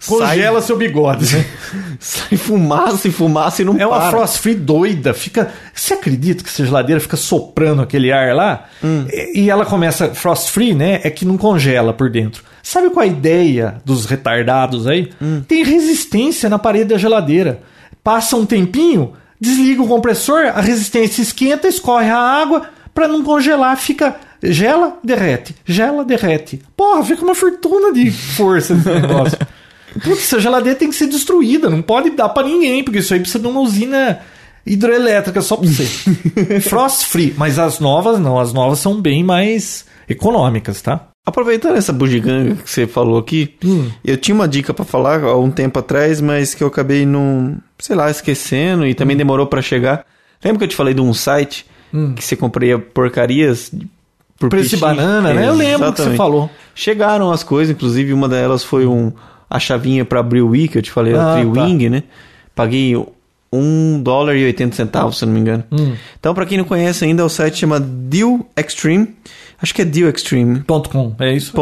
Congela seu bigode. né? sai, sai fumaça e fumaça e não É uma para. frost free doida. Fica. Você acredita que essa geladeira fica soprando aquele ar lá? Hum. E, ela começa. Frost free, né? É que não congela por dentro. Sabe qual a ideia dos retardados aí? Hum. Tem resistência na parede da geladeira. Passa um tempinho, desliga o compressor, a resistência esquenta, escorre a água para não congelar, fica. Gela, derrete. Gela, derrete. Porra, fica uma fortuna de força esse negócio. Putz, essa geladeira tem que ser destruída, não pode dar pra ninguém, porque isso aí precisa de uma usina hidroelétrica só pra você. Frost free, mas as novas não, as novas são bem mais econômicas, tá? Aproveitando essa bugiganga que você falou aqui, Hum. eu tinha uma dica pra falar há um tempo atrás, mas que eu acabei não, sei lá, esquecendo e Hum. também demorou pra chegar. Lembra que eu te falei de um site que você compraria porcarias por Preço de banana, né? Eu lembro que você Exatamente. falou. Chegaram as coisas, inclusive uma delas foi um a chavinha pra abrir o Wii, que eu te falei, Ah, a tá. Triwing, né? Paguei um dólar e 80 centavos, se não me engano. Hum. Então, pra quem não conhece ainda, o site chama Deal Extreme. Acho que é dealextreme.com. Ponto .com, é isso?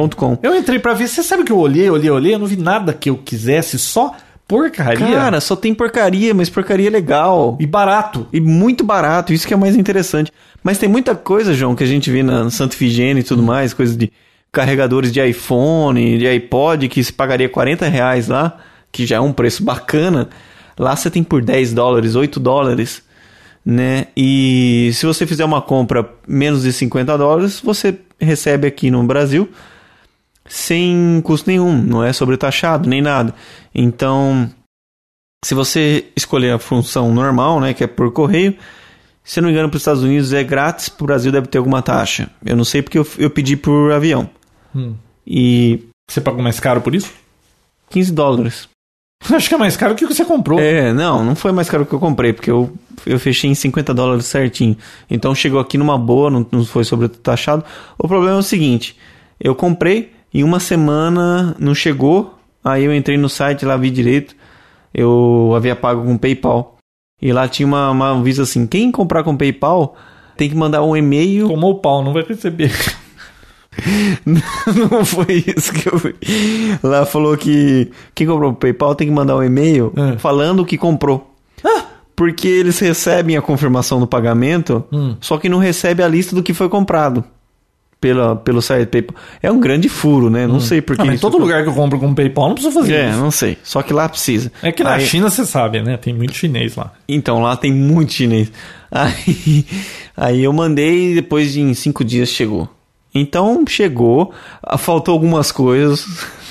Eu entrei pra ver, você sabe que eu olhei, olhei, olhei, eu não vi nada que eu quisesse, só porcaria Cara, só tem porcaria, mas porcaria legal. e barato. E muito barato, isso que é mais interessante. Mas tem muita coisa, João, que a gente vê na Santa Ifigênia e tudo mais, coisas de carregadores de iPhone, de iPod, que se pagaria 40 reais lá, que já é um preço bacana. Lá você tem por 10 dólares, 8 dólares, né? E se você fizer uma compra menos de 50 dólares, você recebe aqui no Brasil sem custo nenhum, não é sobretaxado nem nada. Então, se você escolher a função normal, né, que é por correio, se não me engano, para os Estados Unidos é grátis, para o Brasil deve ter alguma taxa. Eu não sei porque eu, eu pedi por avião. Hum. E Você pagou mais caro por isso? 15 dólares. Acho que é mais caro que o que você comprou. É, não, não foi mais caro que eu comprei, porque eu, eu fechei em 50 dólares certinho. Então chegou aqui numa boa, não, não foi sobretaxado. O problema é o seguinte: eu comprei, em uma semana não chegou, aí eu entrei no site lá, vi direito, eu havia pago com PayPal. E lá tinha uma, uma aviso assim: quem comprar com PayPal tem que mandar um e-mail. Tomou o pau, não vai receber. Não foi isso que eu vi. Lá falou que quem comprou o PayPal tem que mandar um e-mail É. falando que comprou. Porque eles recebem a confirmação do pagamento, Hum. só que não recebe a lista do que foi comprado pela, pelo site PayPal. É um grande furo, né? Não sei por que Ah, mas em todo lugar que eu compro com PayPal não precisa fazer É, isso. não sei. Só que lá precisa. É que na Aí- China você sabe, né? Tem muito chinês lá. Então, lá tem muito chinês. Aí, aí eu mandei e depois de em cinco dias chegou. Então, chegou, faltou algumas coisas.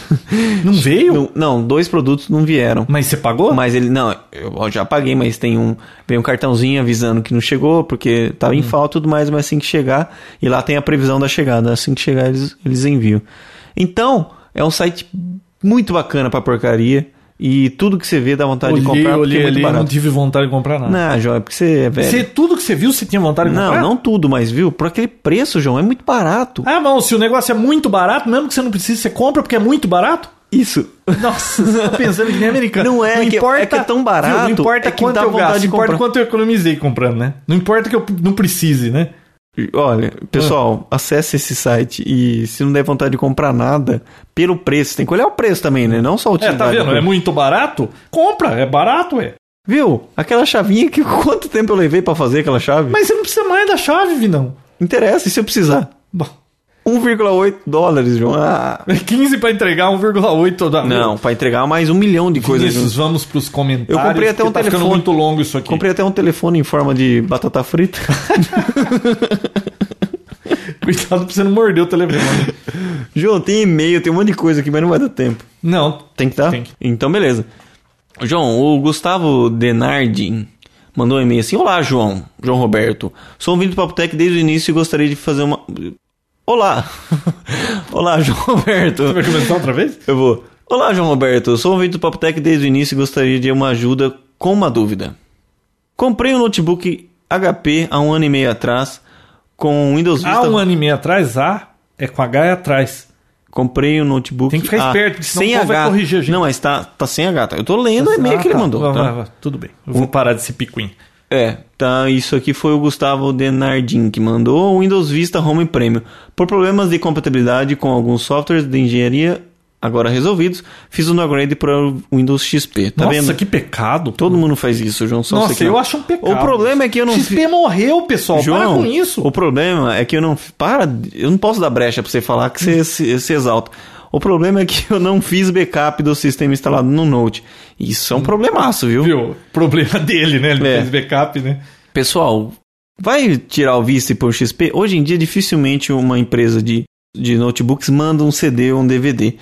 Não veio? Não, não, dois produtos não vieram. Mas você pagou? Mas ele, não, eu já paguei, mas tem um, vem um cartãozinho avisando que não chegou, porque tava Hum. em falta e tudo mais, mas assim que chegar, e lá tem a previsão da chegada, assim que chegar eles, eles enviam. Então, é um site muito bacana pra porcaria, e tudo que você vê dá vontade olhei, de comprar, porque olhei é muito ali, não barato. tive vontade de comprar nada. Não, João, é porque você é velho. Você, tudo que você viu, você tinha vontade de Não, comprar? não tudo, mas viu? Por aquele preço, João, é muito barato. Ah, bom, se o negócio é muito barato, mesmo que você não precise, você compra porque é muito barato? Isso. Nossa, você tá pensando que nem americano. Não é, é que- é que é tão barato, Viu? Não importa é que quanto eu gasto, de importa quanto eu economizei comprando, né? Não importa que eu não precise, né? Olha, pessoal, acesse esse site e se não der vontade de comprar nada, pelo preço, tem que olhar o preço também, né? Não só a É, tá vendo? da É muito barato? Compra, é barato, é. Viu? Aquela chavinha que quanto tempo eu levei pra fazer aquela chave? Mas você não precisa mais da chave, Vinão. Interessa, e se eu precisar? Bom, 1,8 dólares, João. Ah. é 15 pra entregar 1,8 toda Não, pra entregar mais um milhão de coisas. Vinícius, vamos pros comentários. Eu comprei até um tá ficando telefone. muito longo isso aqui. Comprei até um telefone em forma de batata frita. Cuidado pra você não morder o telefone. João, tem e-mail, tem um monte de coisa aqui, mas não vai dar tempo. não, Tem que dar? Tem que. Então, beleza. João, o Gustavo Denardi mandou um e-mail assim: Olá, João. João Roberto. Sou um vídeo do Papo Tech desde o início e gostaria de fazer uma. Olá! Olá, João Roberto. Você vai começar outra vez? Eu vou. Olá, João Roberto. Sou um vídeo do Papo Tech desde o início e gostaria de uma ajuda com uma dúvida. Comprei um notebook HP há um ano e meio atrás com Windows Vista. Há um ano e meio atrás, A é com H é atrás. Comprei um notebook. Tem que ficar ah, esperto, senão sem povo vai H. corrigir a gente. Não, mas tá, tá sem H. tá? Eu tô lendo o e-mail Ah, que ele tá. mandou. Vai, tá? vai, vai. Tudo bem. Eu vou parar desse picuinho. É, tá. Isso aqui foi o Gustavo Denardin que mandou o Windows Vista Home Premium. Por problemas de compatibilidade com alguns softwares de engenharia agora resolvidos, fiz um upgrade para o Windows XP. Tá Nossa, vendo? que pecado. Todo mundo faz isso, João. Só Nossa, não. eu acho um pecado. O problema é que eu não XP morreu, pessoal. João, Para com isso. O problema é que eu não. Para, eu não posso dar brecha pra você falar que você se, se exalta. O problema é que eu não fiz backup do sistema instalado no Note. Isso é um problemaço, viu? Viu? Problema dele, né? Ele não É. fez backup, né? Pessoal, vai tirar o Vista e pôr o XP? Hoje em dia, dificilmente uma empresa de, de notebooks manda um CD ou um DVD.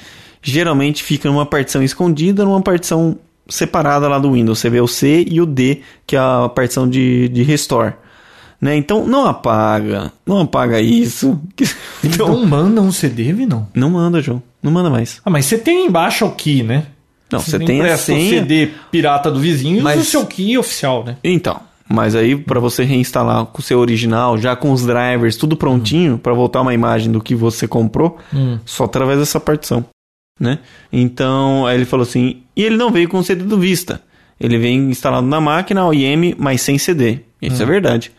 Geralmente fica numa partição escondida, numa partição separada lá do Windows. Você vê o C e o D, que é a partição de, de restore. Né? Então, não apaga. Não apaga isso. Então, Não manda um CD, não. não manda, João. Não manda mais. Ah, mas você tem embaixo o key, né? Não, você tem a o senha. CD pirata do vizinho Mas- e o seu key oficial, né? Então, mas aí para você reinstalar com o seu original, já com os drivers, tudo prontinho, para voltar uma imagem do que você comprou, só através dessa partição, né? Então, aí ele falou assim, e ele não veio com o CD do Vista. Ele vem instalado na máquina OIM, mas sem CD. Isso é verdade.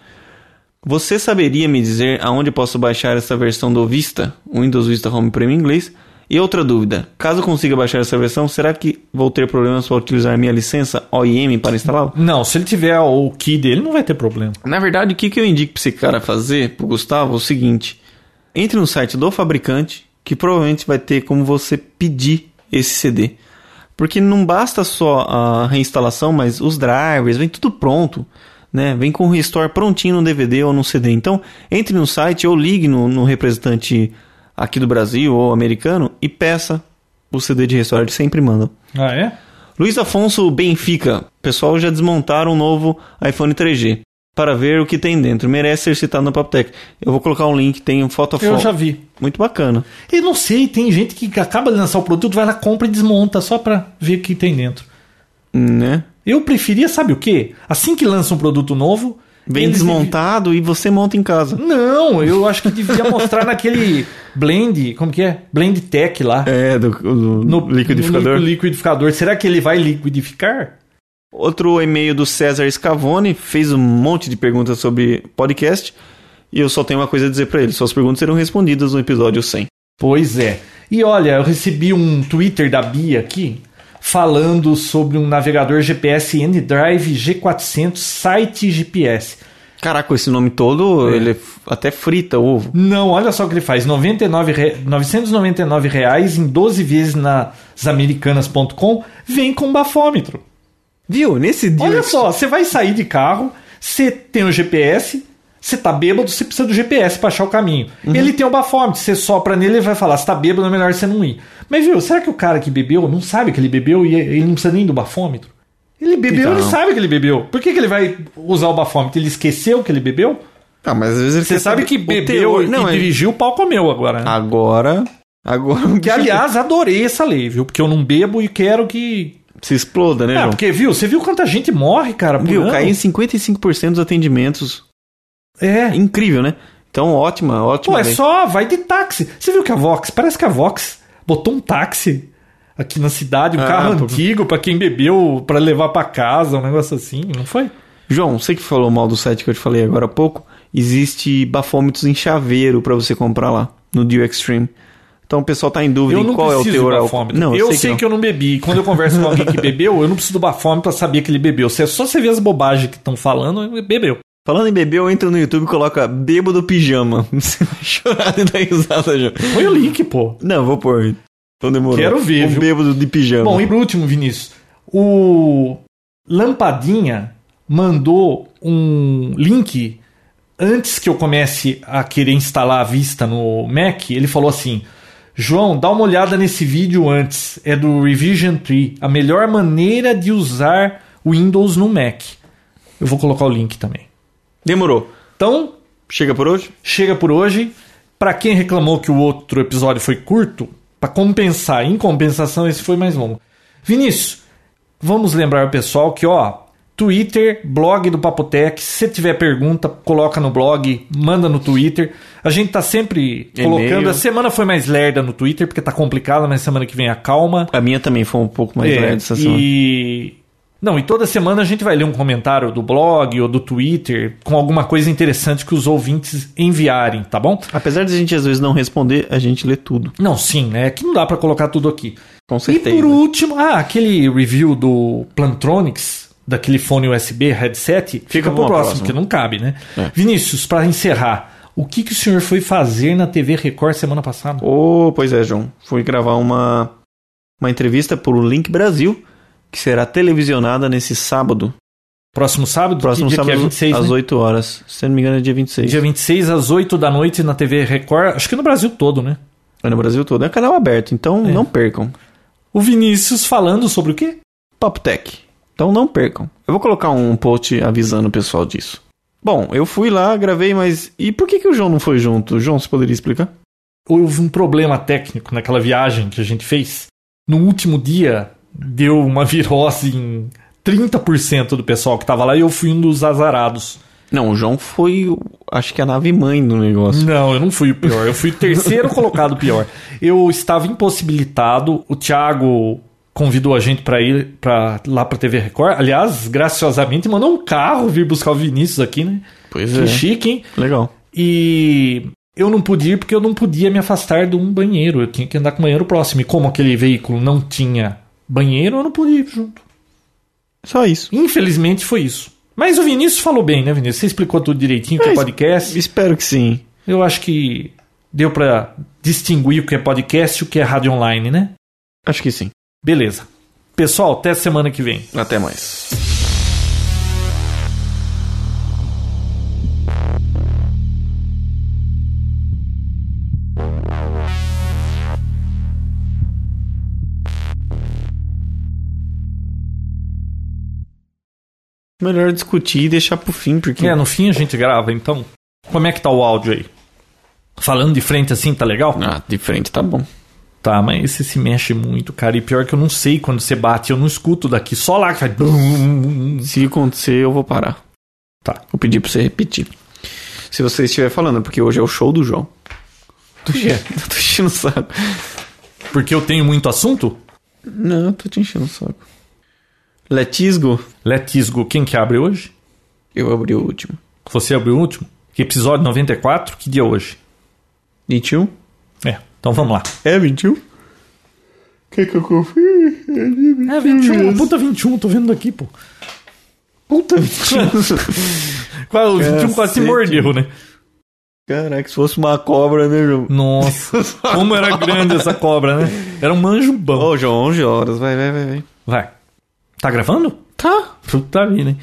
Você saberia me dizer aonde posso baixar essa versão do Vista, o Windows Vista Home Premium em inglês? E outra dúvida, caso consiga baixar essa versão, será que vou ter problemas para utilizar minha licença OIM para instalá-lo? Não, se ele tiver o key dele, não vai ter problema. Na verdade, o que, que eu indico para esse cara fazer, pro Gustavo, é o seguinte: entre no site do fabricante, que provavelmente vai ter como você pedir esse CD. Porque não basta só a reinstalação, mas os drivers, vem tudo pronto. Né? Vem com o restore prontinho no DVD ou no CD. Então, entre no site ou ligue no, no representante aqui do Brasil ou americano e peça o CD de restore, eles sempre mandam. Ah, é? Luiz Afonso Benfica. Pessoal já desmontaram um novo iPhone 3G para ver o que tem dentro. Merece ser citado no Papotec. Eu vou colocar um link, tem um foto a Eu já vi. Muito bacana. Eu não sei, tem gente que acaba de lançar o produto, vai lá, compra e desmonta só pra ver o que tem dentro. Né? Eu preferia, sabe o quê? Assim que lança um produto novo. Vem desmontado e você monta em casa. Não, eu acho que devia mostrar naquele blend, como que é? Blend Tech lá. É, do, do No liquidificador. no liquidificador. Será que ele vai liquidificar? Outro e-mail do César Scavone fez um monte de perguntas sobre podcast e eu só tenho uma coisa a dizer pra ele. Suas perguntas serão respondidas no episódio 100. Pois é. E olha, eu recebi um Twitter da Bia aqui falando sobre um navegador GPS N-Drive G400 site GPS. Caraca, esse nome todo, ele f- até frita ovo. Não, olha só o que ele faz. 99 re... 999 reais em 12 vezes nas americanas.com vem com bafômetro. Viu? Nesse dia. Olha só, você vai sair de carro, você tem o GPS, você tá bêbado, você precisa do GPS para achar o caminho. Uhum. Ele tem o bafômetro, você sopra nele, ele vai falar, se tá bêbado é melhor você não ir. Mas viu, será que o cara que bebeu não sabe que ele bebeu e ele não precisa nem do bafômetro? Ele bebeu, Então. ele sabe que ele bebeu. Por que, que ele vai usar o bafômetro? Ele esqueceu que ele bebeu? Ah, mas às vezes ele Você sabe que bebeu e Não, é- dirigiu, o pau comeu agora, né? Agora. Agora. Que, aliás, adorei essa lei, viu? Porque eu não bebo e quero que. Se exploda, né, Ah, João? porque, viu? Você viu quanta gente morre, cara? Viu? ano? Cai em 55% dos atendimentos. É. Incrível, né? Então, ótima, ótima. Pô, é lei. só. Vai de táxi. Você viu que a Vox. Parece que a Vox botou um táxi aqui na cidade, um Ah, carro pô. antigo pra quem bebeu pra levar pra casa, um negócio assim, não foi? João, você que falou mal do site que eu te falei agora há pouco, existe bafômetros em chaveiro pra você comprar lá, no Deal Extreme. Então o pessoal tá em dúvida Eu em não qual é o teor bafômetro. Não, eu sei, sei que, que, eu não bebi. Quando eu converso com alguém que bebeu, eu não preciso do bafômetro pra saber que ele bebeu. Se é só você ver as bobagens que estão falando, bebeu. Falando em bebê, eu entro no YouTube e coloca bêbado pijama. Você vai chorar de dar risada, João. Foi o link, pô. Não, vou pôr. Então demorou. Quero ver, Um viu? bêbado de pijama. Bom, e por último, Vinícius, o Lampadinha mandou um link antes que eu comece a querer instalar a vista no Mac. Ele falou assim: João, dá uma olhada nesse vídeo antes. É do Revision 3, a melhor maneira de usar o Windows no Mac. Eu vou colocar o link também. Demorou. Então, Chega por hoje? chega por hoje. Para quem reclamou que o outro episódio foi curto, para compensar, em compensação, esse foi mais longo. Vinícius, vamos lembrar o pessoal que, ó, Twitter, blog do Papotec. Se tiver pergunta, coloca no blog, manda no Twitter. A gente tá sempre E-mail. colocando. A semana foi mais lerda no Twitter, porque tá complicado, mas semana que vem acalma. A minha também foi um pouco mais É, leve essa semana. e não, e toda semana a gente vai ler um comentário do blog ou do Twitter com alguma coisa interessante que os ouvintes enviarem, tá bom? Apesar de a gente às vezes não responder, a gente lê tudo. Não, sim, né? Que não dá pra colocar tudo aqui. Com E certeza. por último, ah, aquele review do Plantronics, daquele fone USB headset, fica, pra pro próximo, porque não cabe, né? É. Vinícius, pra encerrar, o que, que o senhor foi fazer na TV Record semana passada? Oh, pois é, João. Fui gravar uma, uma entrevista por Link Brasil, que será televisionada nesse sábado. Próximo sábado? Próximo dia que sábado, é 26, às né? 8 horas. Se não me engano, é dia 26. Dia 26 às 8 da noite na TV Record, acho que no Brasil todo, né? É no Brasil todo. É canal aberto, então É. não percam. O Vinícius falando sobre o quê? Papo Tech. Então não percam. Eu vou colocar um post avisando o pessoal disso. Bom, eu fui lá, gravei, mas. E por que, que o João não foi junto? João, você poderia explicar? Houve um problema técnico naquela viagem que a gente fez. No último dia, deu uma virose em 30% do pessoal que estava lá e eu fui um dos azarados. Não, o João foi, acho que a nave mãe do negócio. Não, eu não fui o pior. Eu fui o terceiro colocado pior. Eu estava impossibilitado. O Thiago convidou a gente para ir pra, lá para TV Record. Aliás, graciosamente mandou um carro vir buscar o Vinícius aqui, né? Pois Que é. chique, hein? Legal. E eu não pude ir porque eu não podia me afastar de um banheiro. Eu tinha que andar com o banheiro próximo. E como aquele veículo não tinha banheiro, eu não pude ir junto. Só isso. Infelizmente foi isso. Mas o Vinícius falou bem, né, Vinícius? Você explicou tudo direitinho que é podcast. Espero que sim. Eu acho que deu pra distinguir o que é podcast e o que é rádio online, né? Acho que sim. Beleza. Pessoal, até semana que vem. Até mais. Melhor discutir e deixar pro fim, porque. É, no fim a gente grava, então. Como é que tá o áudio aí? Falando de frente assim, tá legal? Ah, de frente tá bom. Tá, mas esse se mexe muito, cara. E pior que eu não sei quando você bate, eu não escuto daqui. Só lá que faz. Se acontecer, eu vou parar. Tá. Vou pedir pra você repetir. Se você estiver falando, porque hoje é o show do João. Tô, enche- tô enchendo o saco. Porque eu tenho muito assunto? Não, tô te enchendo o saco. Letisgo, Letisgo, quem que abre hoje? eu abri o último. Você abriu o último? Que episódio 94? Que dia é hoje? 21? É, então vamos lá. É 21? Quer que eu confie? É 21, puta 21, tô vendo daqui, pô. Puta 21. Qual, o 21 quase se mordeu, né? Caraca, se fosse uma cobra, né, João? Nossa, como era grande essa cobra, né? Era um manjubão. Ô, João, 11 horas. Vai, vai, vai, vai. Vai. Tá gravando? Tá. Puta vida, hein?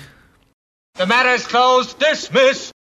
The matter is closed. Dismiss.